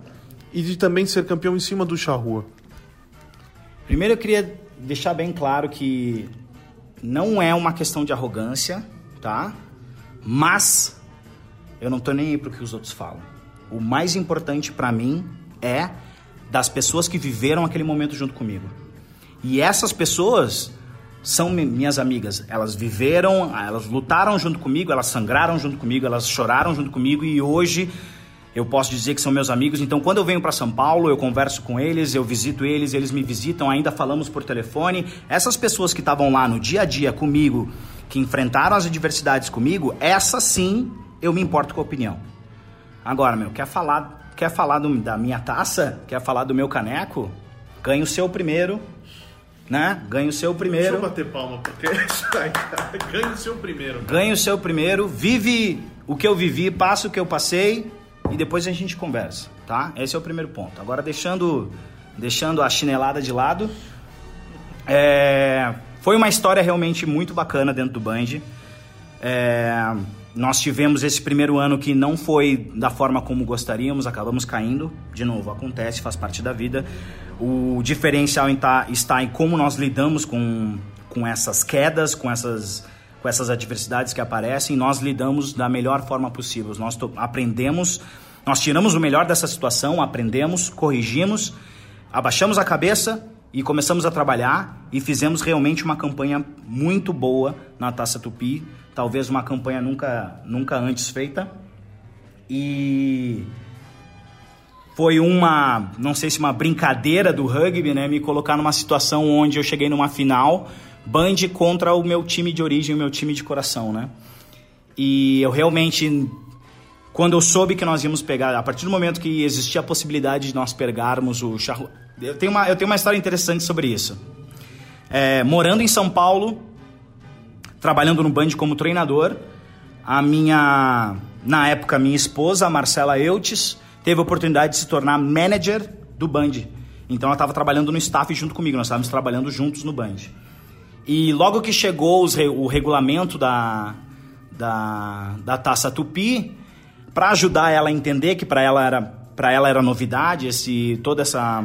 e de também ser campeão em cima do Charrua? Primeiro eu queria deixar bem claro que não é uma questão de arrogância, tá? Mas eu não tô nem aí pro que os outros falam. O mais importante para mim é das pessoas que viveram aquele momento junto comigo. E essas pessoas são minhas amigas. Elas viveram, elas lutaram junto comigo, elas sangraram junto comigo, elas choraram junto comigo e hoje eu posso dizer que são meus amigos. Então, quando eu venho para São Paulo, eu converso com eles, eu visito eles, eles me visitam, ainda falamos por telefone. Essas pessoas que estavam lá no dia a dia comigo, que enfrentaram as adversidades comigo, essa sim eu me importo com a opinião. Agora, meu, quer falar, quer falar do, da minha taça? Quer falar do meu caneco? Ganhe o seu primeiro, né? Ganhe o seu primeiro. Deixa eu bater palma, porque ganhe o seu primeiro. Ganhe o seu primeiro, vive o que eu vivi, passa o que eu passei e depois a gente conversa, tá? Esse é o primeiro ponto. Agora, deixando, deixando a chinelada de lado, é, foi uma história realmente muito bacana dentro do Band. É, nós tivemos esse primeiro ano que não foi da forma como gostaríamos, acabamos caindo. De novo, acontece, faz parte da vida. O diferencial está em como nós lidamos com, com essas quedas, com essas, com essas adversidades que aparecem. Nós lidamos da melhor forma possível. Nós aprendemos, nós tiramos o melhor dessa situação, aprendemos, corrigimos, abaixamos a cabeça e começamos a trabalhar e fizemos realmente uma campanha muito boa na Taça Tupi talvez uma campanha nunca, nunca antes feita. E foi uma, não sei se uma brincadeira do rugby, né, me colocar numa situação onde eu cheguei numa final, Band contra o meu time de origem, o meu time de coração, né? E eu realmente quando eu soube que nós íamos pegar, a partir do momento que existia a possibilidade de nós pegarmos o charro, eu tenho uma, eu tenho uma história interessante sobre isso. É, morando em São Paulo, trabalhando no Band como treinador. A minha, na época, minha esposa, a Marcela Eutes, teve a oportunidade de se tornar manager do Band. Então ela estava trabalhando no staff junto comigo, nós estávamos trabalhando juntos no Band. E logo que chegou os, o regulamento da, da, da Taça Tupi, para ajudar ela a entender que para ela era para ela era novidade, esse toda essa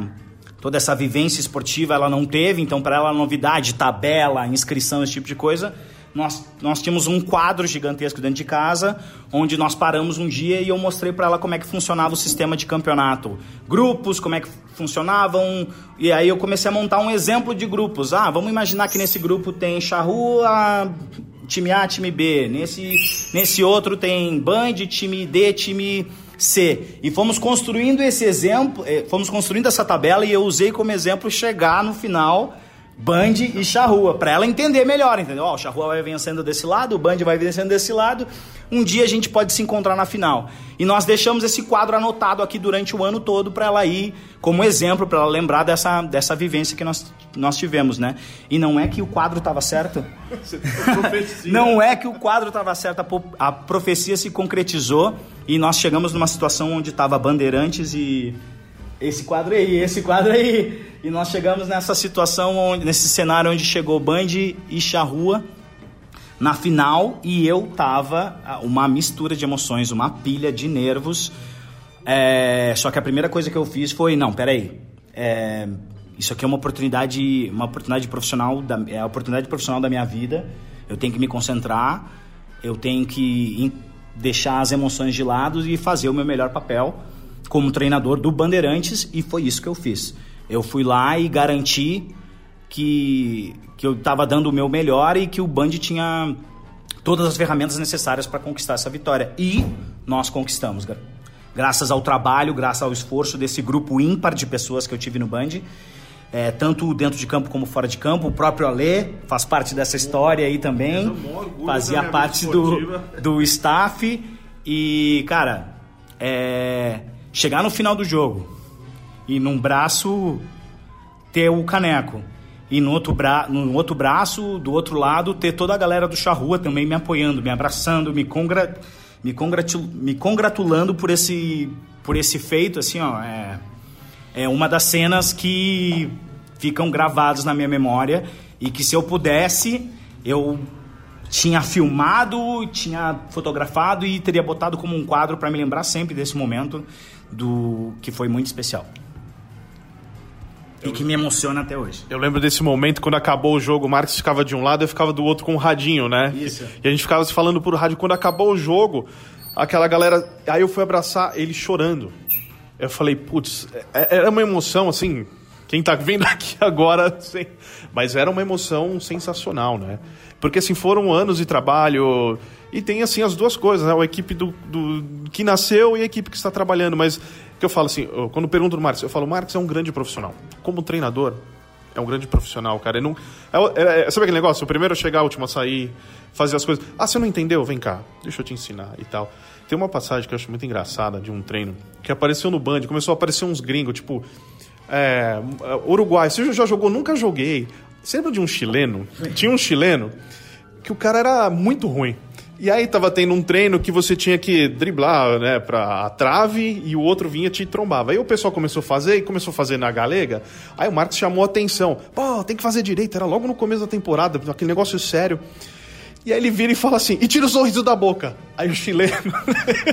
toda essa vivência esportiva ela não teve, então para ela novidade, tabela, inscrição, esse tipo de coisa nós, nós tínhamos um quadro gigantesco dentro de casa, onde nós paramos um dia e eu mostrei para ela como é que funcionava o sistema de campeonato. Grupos, como é que funcionavam, e aí eu comecei a montar um exemplo de grupos. Ah, vamos imaginar que nesse grupo tem Charrua, time A, time B. Nesse, nesse outro tem Band, time D, time C. E fomos construindo esse exemplo, eh, fomos construindo essa tabela e eu usei como exemplo chegar no final Band e Charrua, para ela entender melhor, entendeu? Ó, o Charrua vai vencendo desse lado, o Band vai vencendo desse lado. Um dia a gente pode se encontrar na final. E nós deixamos esse quadro anotado aqui durante o ano todo para ela ir como exemplo, para ela lembrar dessa, dessa vivência que nós, nós tivemos, né? E não é que o quadro estava certo. não é que o quadro estava certo, a, a profecia se concretizou e nós chegamos numa situação onde estava Bandeirantes e esse quadro aí, esse quadro aí. E nós chegamos nessa situação, onde, nesse cenário onde chegou Band e Charrua na final e eu tava uma mistura de emoções, uma pilha de nervos. É, só que a primeira coisa que eu fiz foi, não, peraí, é, isso aqui é uma oportunidade, uma oportunidade profissional, da, é a oportunidade profissional da minha vida. Eu tenho que me concentrar, eu tenho que deixar as emoções de lado e fazer o meu melhor papel como treinador do Bandeirantes e foi isso que eu fiz. Eu fui lá e garanti que, que eu estava dando o meu melhor e que o Band tinha todas as ferramentas necessárias para conquistar essa vitória. E nós conquistamos, graças ao trabalho, graças ao esforço desse grupo ímpar de pessoas que eu tive no Band. É, tanto dentro de campo como fora de campo. O próprio Alê faz parte dessa história aí também. Fazia parte do, do staff. E, cara, é, chegar no final do jogo e num braço ter o caneco e no outro, bra no outro braço, do outro lado, ter toda a galera do Charrua também me apoiando, me abraçando, me, congra me, congratul me congratulando por esse, por esse feito, assim, ó, é, é uma das cenas que ficam gravadas na minha memória e que se eu pudesse, eu tinha filmado, tinha fotografado e teria botado como um quadro para me lembrar sempre desse momento. Do que foi muito especial. E que me emociona até hoje. Eu lembro desse momento quando acabou o jogo, o Marcos ficava de um lado, eu ficava do outro com o radinho, né? Isso. E a gente ficava se falando por rádio. Quando acabou o jogo, aquela galera. Aí eu fui abraçar ele chorando. Eu falei, putz, é- era uma emoção assim. Quem tá vendo aqui agora, assim, mas era uma emoção sensacional, né? Porque assim, foram anos de trabalho e tem assim as duas coisas, né? A equipe do, do- que nasceu e a equipe que está trabalhando, mas que eu falo assim, eu- quando pergunto do Marcos, eu falo, Marcos é um grande profissional. Como treinador, é um grande profissional, cara. Não, é- é- é- sabe aquele negócio? O primeiro a chegar, o último a sair, fazer as coisas. Ah, você não entendeu? Vem cá, deixa eu te ensinar e tal. Tem uma passagem que eu acho muito engraçada de um treino que apareceu no Band, começou a aparecer uns gringos, tipo. É, Uruguai, você já jogou? Nunca joguei. Você lembra de um chileno? Tinha um chileno que o cara era muito ruim. E aí tava tendo um treino que você tinha que driblar, né, pra trave e o outro vinha e te trombava. Aí o pessoal começou a fazer e começou a fazer na galega. Aí o Marcos chamou a atenção. Pô, tem que fazer direito. Era logo no começo da temporada, aquele negócio sério. E aí ele vira e fala assim, e tira o sorriso da boca. Aí o chileno,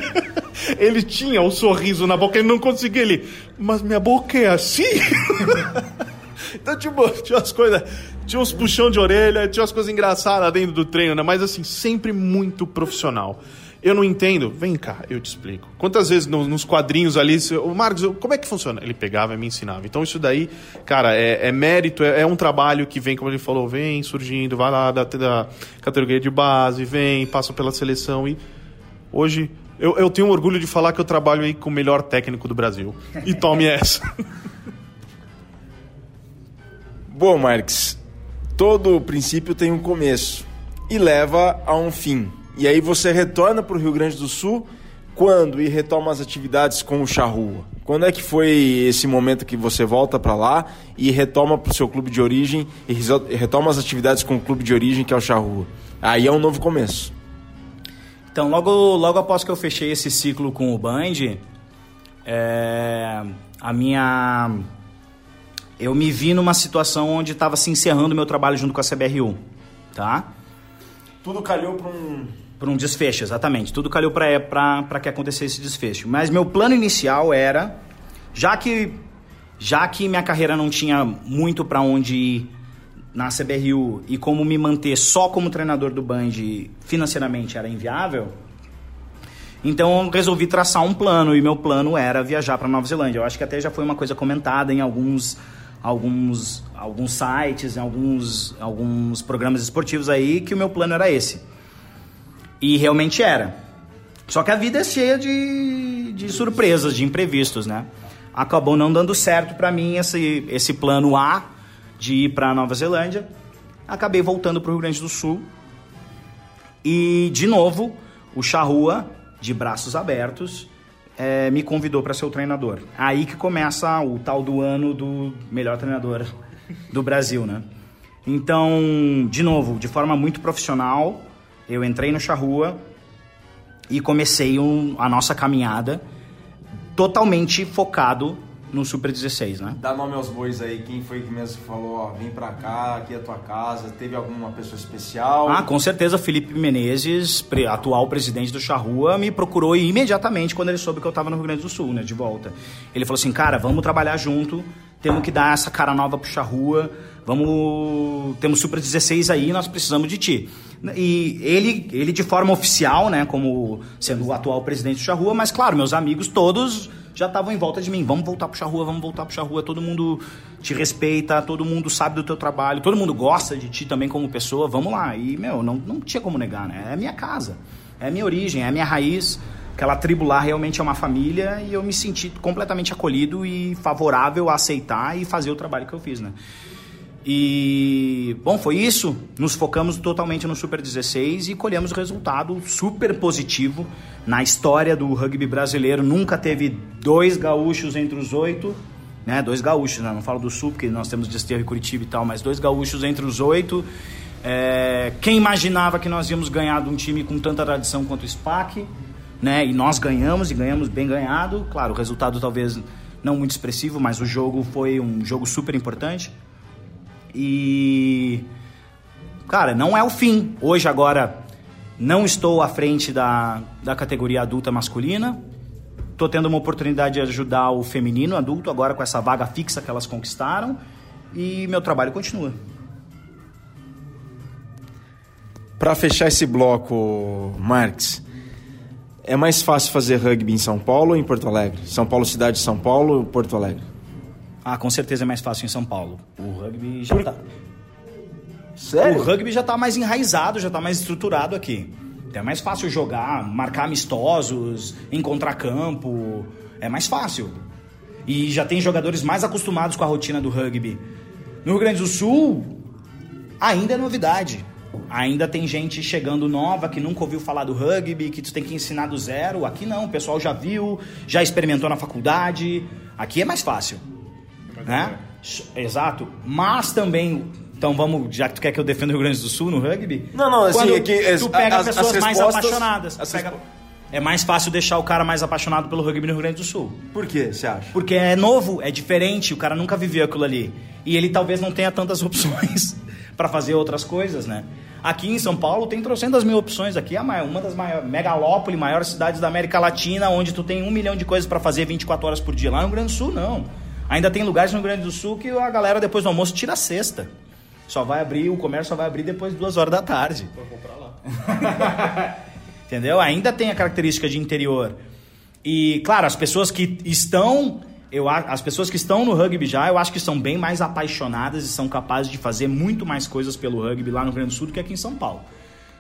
ele tinha o sorriso na boca, ele não conseguia, ele, mas minha boca é assim? então, tipo, tinha umas coisas, tinha uns puxão de orelha, tinha umas coisas engraçadas dentro do treino, né? Mas assim, sempre muito profissional. Eu não entendo, vem cá, eu te explico. Quantas vezes no- nos quadrinhos ali, o Marcos, como é que funciona? Ele pegava e me ensinava. Então isso daí, cara, é, é mérito, é, é um trabalho que vem, como ele falou, vem surgindo, vai lá da, da categoria de base, vem, passa pela seleção e hoje eu, eu tenho orgulho de falar que eu trabalho aí com o melhor técnico do Brasil. E tome essa. Bom, Marques, todo princípio tem um começo e leva a um fim. E aí você retorna para o Rio Grande do Sul quando e retoma as atividades com o Charrua? Quando é que foi esse momento que você volta para lá e retoma para o seu clube de origem e retoma as atividades com o clube de origem que é o Charrua? Aí é um novo começo. Então, logo, logo após que eu fechei esse ciclo com o Band, é, a minha. Eu me vi numa situação onde estava se encerrando meu trabalho junto com a CBRU, tá? Tudo calhou para um Para um desfecho, exatamente. Tudo calhou para que acontecesse esse desfecho. Mas meu plano inicial era, já que já que minha carreira não tinha muito para onde ir na CBRU e como me manter só como treinador do Band financeiramente era inviável, então resolvi traçar um plano e meu plano era viajar para Nova Zelândia. Eu acho que até já foi uma coisa comentada em alguns alguns alguns sites, alguns alguns programas esportivos aí que o meu plano era esse. E realmente era. Só que a vida é cheia de, de surpresas, de imprevistos, né? Acabou não dando certo para mim esse, esse plano A de ir para Nova Zelândia. Acabei voltando para o Rio Grande do Sul. E, de novo, o Charrua, de braços abertos, eh, me convidou para ser o treinador. Aí que começa o tal do ano do melhor treinador do Brasil, né? Então, de novo, de forma muito profissional, eu entrei no Charrua e comecei um- a nossa caminhada totalmente focado no Super 16, né? Dá nome aos bois aí, quem foi que mesmo falou, ó, vem pra cá, aqui é a tua casa, teve alguma pessoa especial? Ah, com certeza, Felipe Menezes, atual presidente do Charrua, me procurou imediatamente quando ele soube que eu estava no Rio Grande do Sul, né, de volta. Ele falou assim, cara, vamos trabalhar junto, temos que dar essa cara nova pro Charrua, vamos... Temos Super 16 aí, nós precisamos de ti. E ele, ele de forma oficial, né, como sendo o atual presidente do Charrua, mas claro, meus amigos todos já estavam em volta de mim. Vamos voltar pro Charrua, vamos voltar pro Charrua. Todo mundo te respeita, todo mundo sabe do teu trabalho, todo mundo gosta de ti também como pessoa. Vamos lá. E, meu, não, não tinha como negar, né? É a minha casa, é a minha origem, é a minha raiz. Aquela tribo lá realmente é uma família e eu me senti completamente acolhido e favorável a aceitar e fazer o trabalho que eu fiz, né? E, bom, foi isso. Nos focamos totalmente no Super 16 e colhemos resultado super positivo na história do rugby brasileiro. Nunca teve dois gaúchos entre os oito, né? Dois gaúchos, né? Não falo do Sul, porque nós temos Desterro e Curitiba e tal, mas dois gaúchos entre os oito. É, quem imaginava que nós íamos ganhar de um time com tanta tradição quanto o SPAC, né? E nós ganhamos e ganhamos bem ganhado. Claro, o resultado talvez não muito expressivo, mas o jogo foi um jogo super importante. E. Cara, não é o fim. Hoje, agora, não estou à frente da, da categoria adulta masculina. Tô tendo uma oportunidade de ajudar o feminino adulto agora com essa vaga fixa que elas conquistaram e meu trabalho continua. Para fechar esse bloco, Marques, é mais fácil fazer rugby em São Paulo ou em Porto Alegre? São Paulo, cidade de São Paulo ou Porto Alegre? Ah, com certeza é mais fácil em São Paulo. O rugby já Por- tá. Sério? O rugby já tá mais enraizado, já tá mais estruturado aqui. Então é mais fácil jogar, marcar amistosos, encontrar campo. É mais fácil. E já tem jogadores mais acostumados com a rotina do rugby. No Rio Grande do Sul, ainda é novidade. Ainda tem gente chegando nova que nunca ouviu falar do rugby, que tu tem que ensinar do zero. Aqui não, o pessoal já viu, já experimentou na faculdade. Aqui é mais fácil. Né? Exato. Mas também. Então vamos, já que tu quer que eu defenda o Rio Grande do Sul no rugby? Não, não, assim, Quando é que as- tu pega as- as pessoas mais respostas- apaixonadas. as pega- respo- É mais fácil deixar o cara mais apaixonado pelo rugby no Rio Grande do Sul. Por que você acha? Porque é novo, é diferente, o cara nunca viveu aquilo ali. E ele talvez não tenha tantas opções para fazer outras coisas, né? Aqui em São Paulo tem trocentas mil opções. Aqui é uma das maiores, megalópole, maiores cidades da América Latina, onde tu tem um milhão de coisas para fazer 24 horas por dia. Lá no Rio Grande do Sul, não. Ainda tem lugares no Rio Grande do Sul que a galera depois do almoço tira a cesta. Só vai abrir, o comércio só vai abrir depois de duas horas da tarde. Entendeu? Ainda tem a característica de interior. E, claro, as pessoas que estão. Eu, as pessoas que estão no rugby já, eu acho que são bem mais apaixonadas e são capazes de fazer muito mais coisas pelo rugby lá no Rio Grande do Sul do que aqui em São Paulo.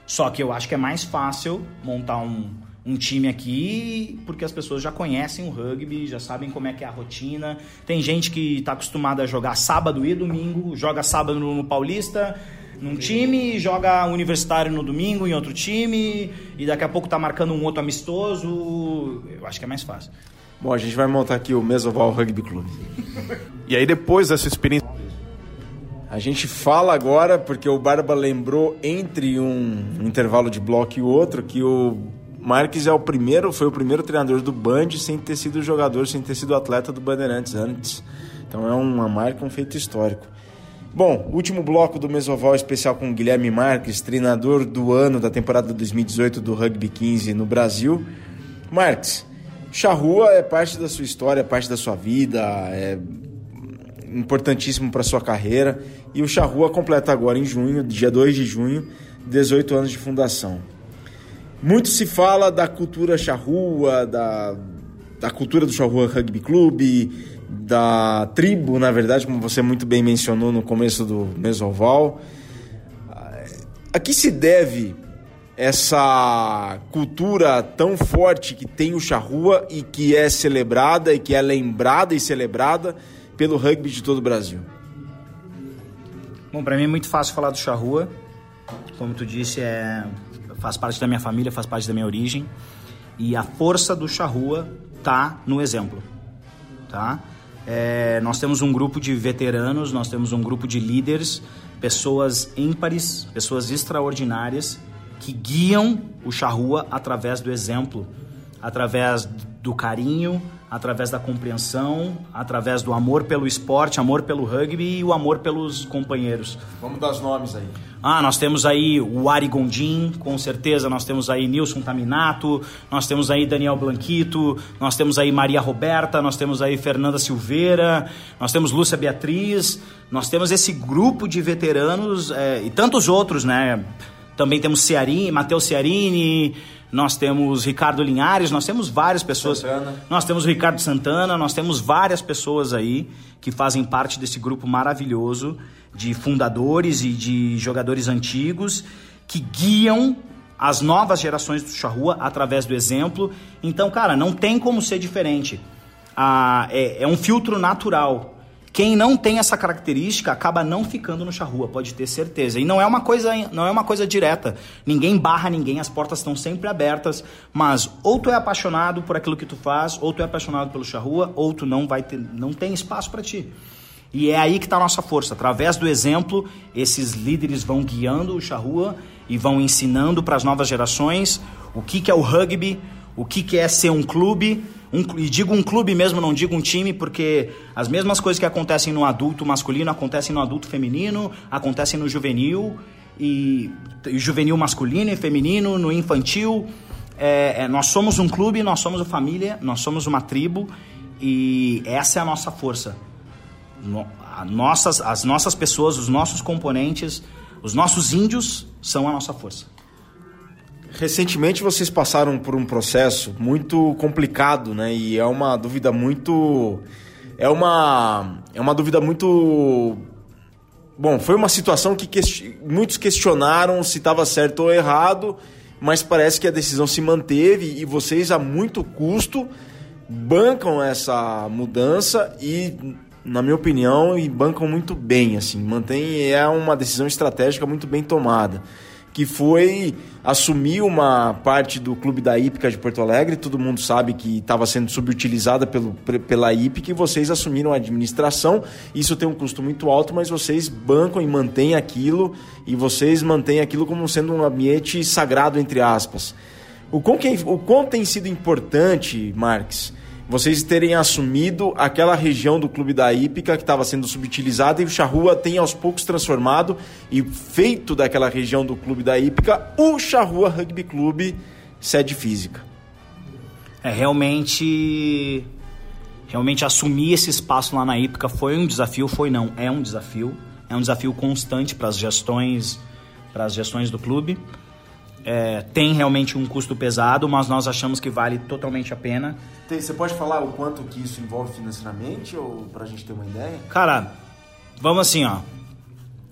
Só que eu acho que é mais fácil montar um, um time aqui porque as pessoas já conhecem o rugby, já sabem como é que é a rotina. Tem gente que está acostumada a jogar sábado e domingo, joga sábado no, Paulista, num time, joga universitário no domingo em outro time, e daqui a pouco tá marcando um outro amistoso. Eu acho que é mais fácil. Bom, a gente vai montar aqui o Mesoval Rugby Clube. E aí depois dessa experiência. A gente fala agora, porque o Barba lembrou entre um intervalo de bloco e outro, que o Marques é o primeiro, foi o primeiro treinador do Band sem ter sido jogador, sem ter sido atleta do Bandeirantes antes. Então é uma marca, um feito histórico. Bom, último bloco do Mesoval especial com Guilherme Marques, treinador do ano da temporada 2018 do Rugby 15 no Brasil. Marques, Charrua é parte da sua história, é parte da sua vida, é importantíssimo para sua carreira. E o Charrua completa agora em junho, dia 2 de junho, 18 anos de fundação. Muito se fala da cultura charrua, da, da cultura do Charrua Rugby Clube, da tribo, na verdade, como você muito bem mencionou no começo do Mesoval. A que se deve essa cultura tão forte que tem o Charrua e que é celebrada e que é lembrada e celebrada pelo rugby de todo o Brasil? Bom, para mim é muito fácil falar do Charrua. Como tu disse, é faz parte da minha família, faz parte da minha origem. E a força do Charrua tá no exemplo, tá? É, nós temos um grupo de veteranos, nós temos um grupo de líderes, pessoas ímpares, pessoas extraordinárias que guiam o Charrua através do exemplo, através do carinho, através da compreensão, através do amor pelo esporte, amor pelo rugby e o amor pelos companheiros. Vamos dar os nomes aí. Ah, nós temos aí o Ari Gondim, com certeza, nós temos aí Nilson Taminato, nós temos aí Daniel Blanquito, nós temos aí Maria Roberta, nós temos aí Fernanda Silveira, nós temos Lúcia Beatriz, nós temos esse grupo de veteranos é, e tantos outros, né? Também temos Cearini, Matheus Cearini, nós temos Ricardo Linhares, nós temos várias pessoas. Santana. Nós temos o Ricardo Santana, nós temos várias pessoas aí que fazem parte desse grupo maravilhoso de fundadores e de jogadores antigos que guiam as novas gerações do Charrua através do exemplo. Então, cara, não tem como ser diferente. Ah, é, é um filtro natural. Quem não tem essa característica acaba não ficando no charrua, pode ter certeza. E não é uma coisa, não é uma coisa direta. Ninguém barra ninguém, as portas estão sempre abertas, mas ou tu é apaixonado por aquilo que tu faz, ou tu é apaixonado pelo charrua, ou tu não vai ter, não tem espaço para ti. E é aí que está a nossa força. Através do exemplo, esses líderes vão guiando o charrua e vão ensinando para as novas gerações o que, que é o rugby, o que, que é ser um clube. Um, e digo um clube mesmo, não digo um time, porque as mesmas coisas que acontecem no adulto masculino acontecem no adulto feminino, acontecem no juvenil, e, e juvenil masculino e feminino, no infantil. é, é, nós somos um clube, nós somos uma família, nós somos uma tribo e essa é a nossa força. No, a nossas, as nossas pessoas, os nossos componentes, os nossos índios são a nossa força. Recentemente vocês passaram por um processo muito complicado, né? E é uma dúvida muito é uma é uma dúvida muito bom, foi uma situação que quest... muitos questionaram se estava certo ou errado, mas parece que a decisão se manteve e vocês a muito custo bancam essa mudança e na minha opinião e bancam muito bem assim, mantém é uma decisão estratégica muito bem tomada que foi assumir uma parte do clube da Hípica de Porto Alegre. Todo mundo sabe que estava sendo subutilizada pelo, pela Hípica e vocês assumiram a administração. Isso tem um custo muito alto, mas vocês bancam e mantêm aquilo e vocês mantêm aquilo como sendo um ambiente sagrado, entre aspas. O quão, o quão tem sido importante, Marques, vocês terem assumido aquela região do clube da Hípica que estava sendo subutilizada e o Charrua tem aos poucos transformado e feito daquela região do clube da Hípica o Charrua Rugby Clube sede física. É realmente realmente assumir esse espaço lá na Hípica foi um desafio, foi não, é um desafio, é um desafio constante para as gestões para as gestões do clube. É, tem realmente um custo pesado, mas nós achamos que vale totalmente a pena. Tem, você pode falar o quanto que isso envolve financeiramente, ou para a gente ter uma ideia? Cara, vamos assim, ó.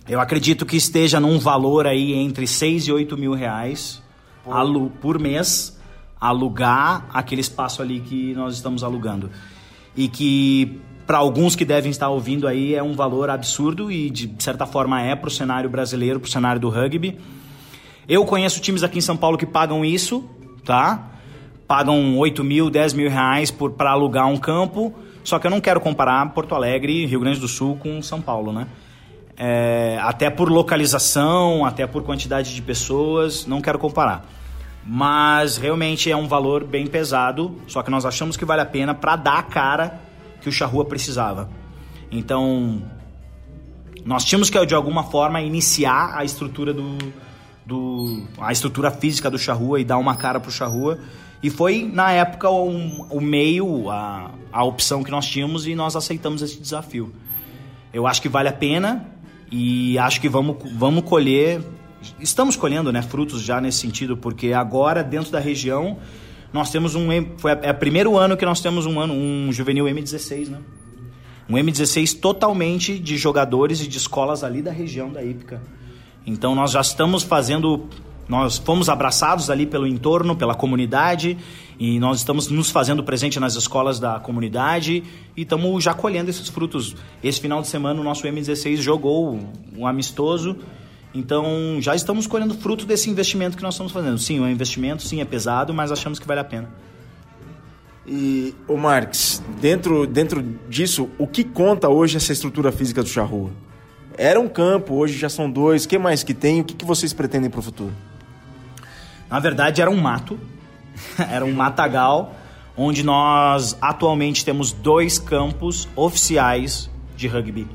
Eu acredito que esteja num valor aí entre 6 e 8 mil reais por, alu por mês alugar aquele espaço ali que nós estamos alugando. E que para alguns que devem estar ouvindo aí é um valor absurdo e de certa forma é para o cenário brasileiro, para o cenário do rugby eu conheço times aqui em São Paulo que pagam isso, tá? Pagam 8 mil, 10 mil reais para alugar um campo. Só que eu não quero comparar Porto Alegre, Rio Grande do Sul com São Paulo, né? É, até por localização, até por quantidade de pessoas, não quero comparar. Mas realmente é um valor bem pesado, só que nós achamos que vale a pena para dar a cara que o Charrua precisava. Então, nós tínhamos que de alguma forma iniciar a estrutura do, do a estrutura física do charrua e dar uma cara pro charrua. E foi, na época, o, o meio, a, a opção que nós tínhamos e nós aceitamos esse desafio. Eu acho que vale a pena e acho que vamos, vamos colher. Estamos colhendo né, frutos já nesse sentido, porque agora, dentro da região, nós temos um. Foi é o primeiro ano que nós temos um ano, um juvenil M16, né? Um M16 totalmente de jogadores e de escolas ali da região da Ípica. Então nós já estamos fazendo, nós fomos abraçados ali pelo entorno, pela comunidade, e nós estamos nos fazendo presente nas escolas da comunidade e estamos já colhendo esses frutos. Esse final de semana o nosso M16 jogou um amistoso, então já estamos colhendo fruto desse investimento que nós estamos fazendo. Sim, o investimento sim é pesado, mas achamos que vale a pena. E o Marx, dentro, dentro disso, o que conta hoje essa estrutura física do Charrua? Era um campo, hoje já são dois. O que mais que tem? O que, que vocês pretendem para o futuro? Na verdade, era um mato. era um matagal, onde nós atualmente temos dois campos oficiais de rugby.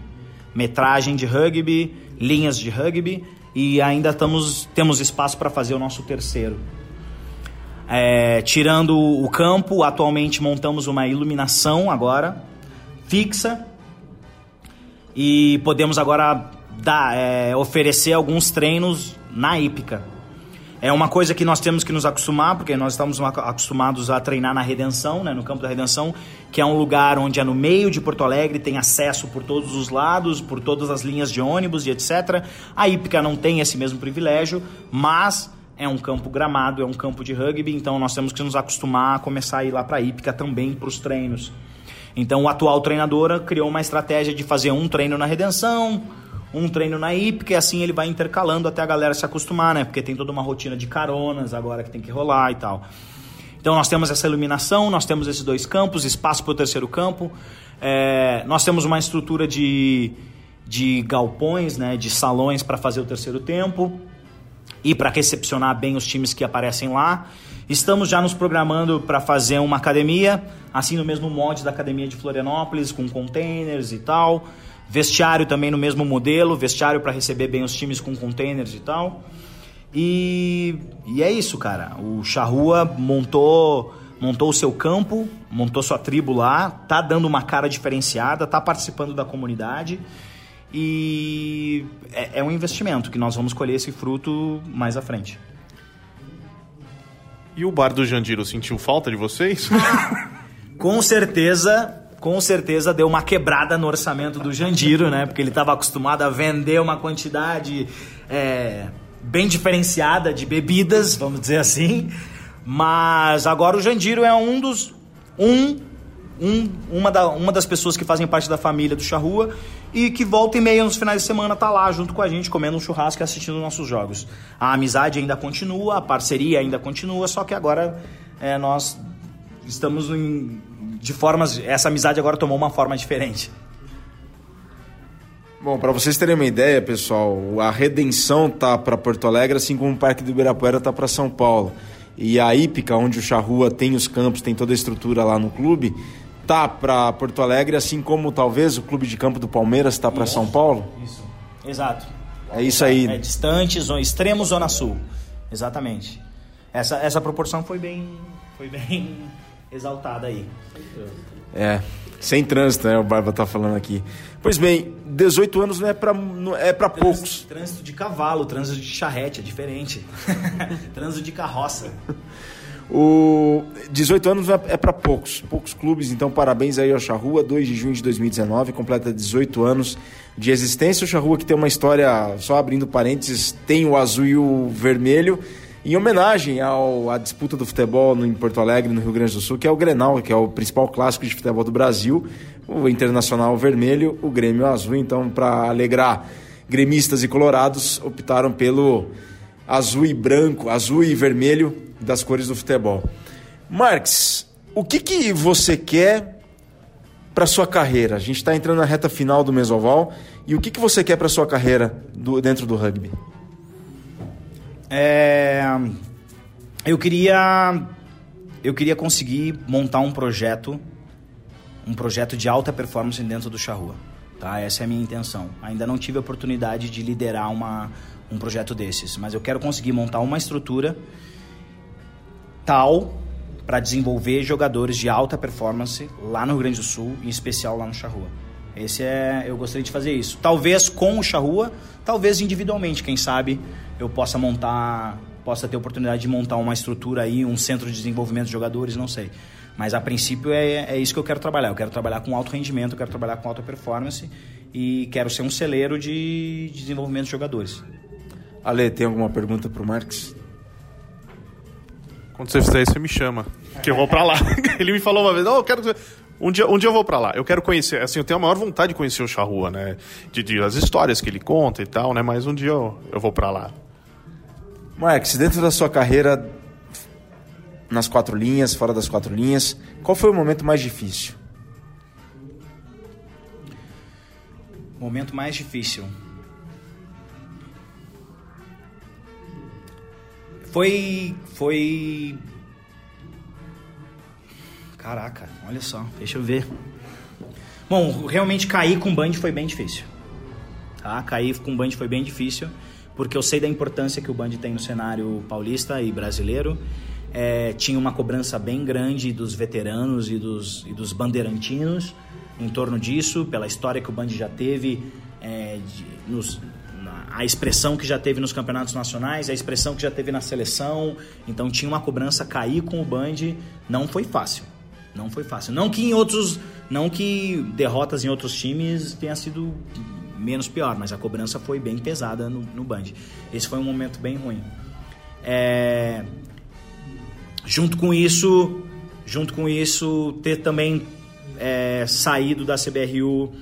Metragem de rugby, linhas de rugby e ainda estamos, temos espaço para fazer o nosso terceiro. É, tirando o campo, atualmente montamos uma iluminação agora fixa e podemos agora dar, é, oferecer alguns treinos na hípica. É uma coisa que nós temos que nos acostumar, porque nós estamos acostumados a treinar na Redenção, né, no campo da Redenção, que é um lugar onde é no meio de Porto Alegre, tem acesso por todos os lados, por todas as linhas de ônibus e etc. A hípica não tem esse mesmo privilégio, mas é um campo gramado, é um campo de rugby, então nós temos que nos acostumar a começar a ir lá para a hípica também para os treinos. Então o atual treinador criou uma estratégia de fazer um treino na Redenção, um treino na IPIC, e assim ele vai intercalando até a galera se acostumar, né? Porque tem toda uma rotina de caronas agora que tem que rolar e tal. Então nós temos essa iluminação, nós temos esses dois campos, espaço para o terceiro campo, é, nós temos uma estrutura de, de galpões, né, de salões para fazer o terceiro tempo e para recepcionar bem os times que aparecem lá. Estamos já nos programando para fazer uma academia, assim no mesmo molde da academia de Florianópolis, com containers e tal. Vestiário também no mesmo modelo, vestiário para receber bem os times com containers e tal. E, e é isso, cara. O Charrua montou montou o seu campo, montou sua tribo lá, tá dando uma cara diferenciada, tá participando da comunidade e é, é um investimento que nós vamos colher esse fruto mais à frente. E o bar do Jandiro sentiu falta de vocês? com certeza, com certeza deu uma quebrada no orçamento do Jandiro, né? Porque ele estava acostumado a vender uma quantidade é, bem diferenciada de bebidas, vamos dizer assim. Mas agora o Jandiro é um dos. Um, um, uma, da, uma das pessoas que fazem parte da família do Charrua e que volta e meia nos finais de semana tá lá junto com a gente, comendo um churrasco e assistindo nossos jogos. A amizade ainda continua, a parceria ainda continua, só que agora é, nós estamos em, de formas. Essa amizade agora tomou uma forma diferente. Bom, para vocês terem uma ideia, pessoal, a redenção tá para Porto Alegre, assim como o Parque do Ibirapuera tá para São Paulo e a Ípica, onde o Charrua tem os campos, tem toda a estrutura lá no clube, tá para Porto Alegre, assim como talvez o clube de campo do Palmeiras tá para São Paulo? Isso. Exato. É isso aí. É distante, zona, extremo zona sul. Exatamente. Essa, essa proporção foi bem foi bem exaltada aí. É. Sem trânsito, né? O Barba tá falando aqui. Pois bem, 18 anos não é para é para poucos. Trânsito de cavalo, trânsito de charrete, é diferente. trânsito de carroça. O 18 anos é para poucos, poucos clubes, então parabéns aí ao Charrua, 2 de junho de 2019, completa 18 anos de existência. O Charrua que tem uma história, só abrindo parênteses, tem o azul e o vermelho, em homenagem ao, à disputa do futebol no, em Porto Alegre, no Rio Grande do Sul, que é o Grenal, que é o principal clássico de futebol do Brasil o Internacional vermelho, o Grêmio azul. Então, para alegrar gremistas e colorados, optaram pelo azul e branco, azul e vermelho das cores do futebol. Marx, o que, que você quer para sua carreira? A gente está entrando na reta final do Mesoval e o que, que você quer para sua carreira do, dentro do rugby? É, eu queria eu queria conseguir montar um projeto um projeto de alta performance dentro do Charrua. Tá? Essa é a minha intenção. Ainda não tive a oportunidade de liderar uma, um projeto desses, mas eu quero conseguir montar uma estrutura tal para desenvolver jogadores de alta performance lá no Rio Grande do Sul, em especial lá no Charrua. Esse é, eu gostaria de fazer isso. Talvez com o Charrua, talvez individualmente, quem sabe eu possa montar, possa ter oportunidade de montar uma estrutura aí, um centro de desenvolvimento de jogadores, não sei. Mas a princípio é, é isso que eu quero trabalhar. Eu quero trabalhar com alto rendimento, eu quero trabalhar com alta performance e quero ser um celeiro de, de desenvolvimento de jogadores. Ale, tem alguma pergunta para o Marx? Quando você fizer isso, você me chama, que eu vou para lá. Ele me falou uma vez, oh, eu quero um dia, um dia eu vou para lá. Eu quero conhecer, assim, eu tenho a maior vontade de conhecer o Charrua, né? De, de, as histórias que ele conta e tal, né? Mas um dia eu, eu vou para lá. Marx, dentro da sua carreira nas quatro linhas, fora das quatro linhas. Qual foi o momento mais difícil? Momento mais difícil. Foi. Foi. Caraca, olha só, deixa eu ver. Bom, realmente cair com Band foi bem difícil. Tá? Cair com Band foi bem difícil, porque eu sei da importância que o Band tem no cenário paulista e brasileiro é, tinha uma cobrança bem grande dos veteranos e dos, e dos bandeirantinos em torno disso, pela história que o Band já teve, é, de, nos, a expressão que já teve nos campeonatos nacionais, a expressão que já teve na seleção. Então tinha uma cobrança cair com o Band, não foi fácil. Não foi fácil. Não que em outros, não que derrotas em outros times tenha sido menos pior, mas a cobrança foi bem pesada no, no Band. Esse foi um momento bem ruim. É, Junto com isso, junto com isso, ter também é, saído da CBRU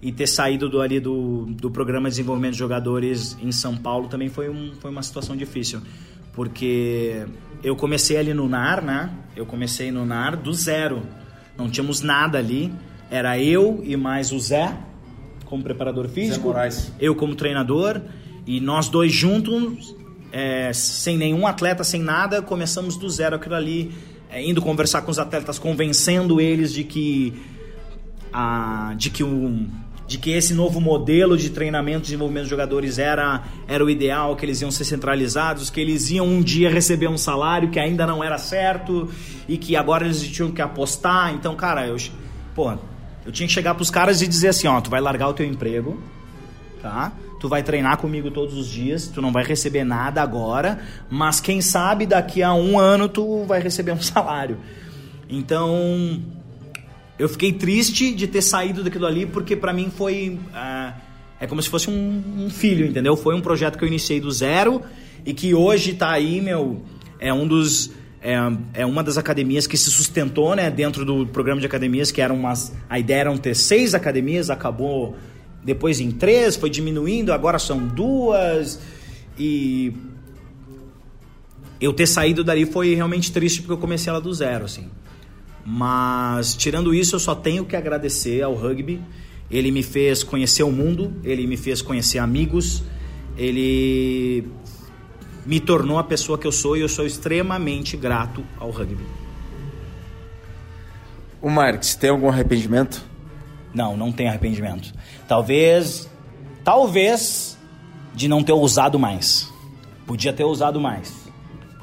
e ter saído do, ali do, do programa de desenvolvimento de jogadores em São Paulo também foi, um, foi uma situação difícil. Porque eu comecei ali no NAR, né? Eu comecei no NAR do zero. Não tínhamos nada ali. Era eu e mais o Zé, como preparador físico. Eu como treinador. E nós dois juntos é, sem nenhum atleta, sem nada, começamos do zero aquilo ali, é, indo conversar com os atletas, convencendo eles de que, a, de que o, de que esse novo modelo de treinamento, desenvolvimento de jogadores era, era o ideal, que eles iam ser centralizados, que eles iam um dia receber um salário que ainda não era certo e que agora eles tinham que apostar. Então, cara, eu, pô, eu tinha que chegar pros caras e dizer assim, ó, tu vai largar o teu emprego, tá? Tu vai treinar comigo todos os dias, tu não vai receber nada agora, mas quem sabe daqui a um ano tu vai receber um salário. Então, eu fiquei triste de ter saído daquilo ali, porque para mim foi. Uh, é como se fosse um, um, filho, entendeu? Foi um projeto que eu iniciei do zero e que hoje tá aí, meu. É um dos. É, é uma das academias que se sustentou, né? Dentro do programa de academias, que eram umas. A ideia era ter seis academias, acabou depois em três, foi diminuindo, agora são duas. E. Eu ter saído dali foi realmente triste porque eu comecei ela do zero, assim. Mas tirando isso, eu só tenho que agradecer ao rugby. Ele me fez conhecer o mundo, ele me fez conhecer amigos, ele me tornou a pessoa que eu sou e eu sou extremamente grato ao rugby. O Marques, tem algum arrependimento? Não, não tem arrependimento. Talvez, talvez de não ter usado mais. Podia ter usado mais.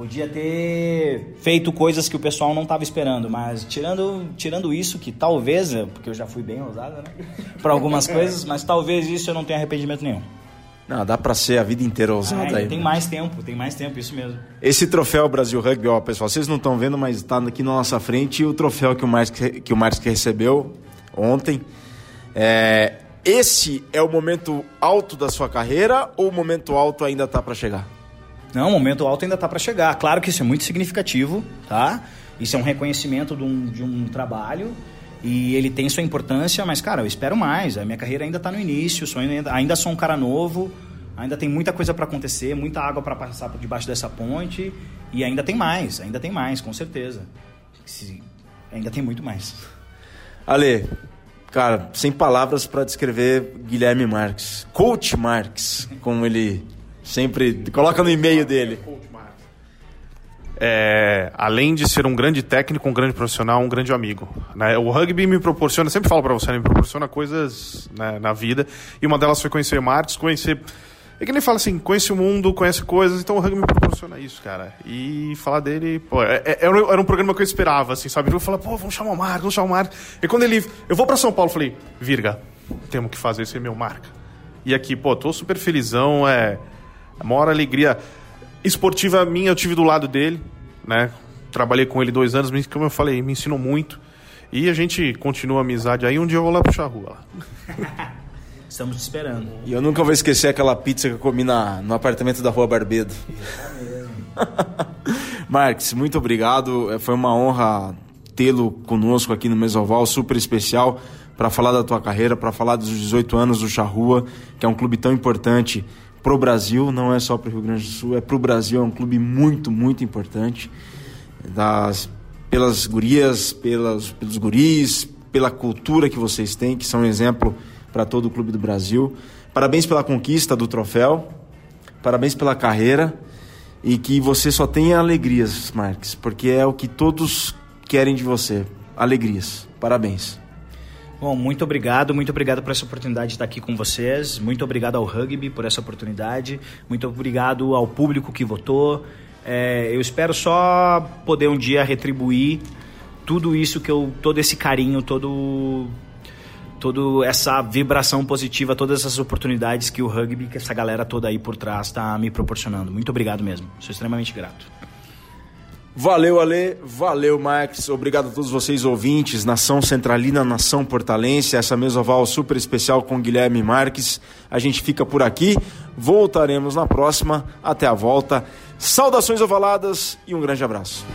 Podia ter feito coisas que o pessoal não estava esperando, mas tirando, tirando isso, que talvez, porque eu já fui bem ousado, né? Para algumas coisas, mas talvez isso eu não tenha arrependimento nenhum. Não, dá para ser a vida inteira ousado ah, aí. Tem né? mais tempo, tem mais tempo, isso mesmo. Esse troféu Brasil Rugby, ó, pessoal, vocês não estão vendo, mas está aqui na nossa frente o troféu que o Marcos que o Marcos recebeu ontem. É, esse é o momento alto da sua carreira ou o momento alto ainda está para chegar? Não, o momento alto ainda está para chegar. Claro que isso é muito significativo, tá? Isso é um reconhecimento de um, de um trabalho e ele tem sua importância, mas, cara, eu espero mais. A minha carreira ainda está no início, sou ainda, ainda sou um cara novo, ainda tem muita coisa para acontecer, muita água para passar por debaixo dessa ponte e ainda tem mais, ainda tem mais, com certeza. Ainda tem muito mais. Ale, cara, sem palavras para descrever Guilherme Marques, Coach Marques, como ele Sempre coloca no e-mail dele. É, além de ser um grande técnico, um grande profissional, um grande amigo. Né? O rugby me proporciona, sempre falo para você, me proporciona coisas né, na vida. E uma delas foi conhecer Marcos, conhecer. É que ele fala assim, conhece o mundo, conhece coisas, então o rugby me proporciona isso, cara. E falar dele, pô, é, é, era um programa que eu esperava, assim, sabe? Eu falava, pô, vamos chamar o Marcos, vamos chamar o Marcos. E quando ele. Eu vou para São Paulo, falei, Virga, temos que fazer esse meu marca. E aqui, pô, tô super felizão, é a maior alegria esportiva minha eu tive do lado dele, né? Trabalhei com ele dois anos, mas como eu falei, me ensinou muito. E a gente continua a amizade aí. Um dia eu vou lá puxar a rua. Estamos te esperando. E eu nunca vou esquecer aquela pizza que eu comi na, no apartamento da Rua Barbedo. Marques, muito obrigado. É, foi uma honra tê-lo conosco aqui no Mesoval, super especial para falar da tua carreira, para falar dos 18 anos do Charrua, que é um clube tão importante pro Brasil, não é só para o Rio Grande do Sul, é pro Brasil, é um clube muito, muito importante. Das, pelas gurias, pelas, pelos guris, pela cultura que vocês têm, que são um exemplo para todo o clube do Brasil. Parabéns pela conquista do troféu, parabéns pela carreira e que você só tenha alegrias, Marques, porque é o que todos querem de você, alegrias. Parabéns. Bom, muito obrigado, muito obrigado por essa oportunidade de estar aqui com vocês. Muito obrigado ao rugby por essa oportunidade. Muito obrigado ao público que votou. É, eu espero só poder um dia retribuir tudo isso que eu, todo esse carinho, todo, toda essa vibração positiva, todas essas oportunidades que o rugby, que essa galera toda aí por trás está me proporcionando. Muito obrigado mesmo. Sou extremamente grato. Valeu, Ale. Valeu, Max. Obrigado a todos vocês ouvintes. Nação Centralina, Nação Portalense. Essa mesa oval super especial com Guilherme Marques. A gente fica por aqui. Voltaremos na próxima. Até a volta. Saudações ovaladas e um grande abraço.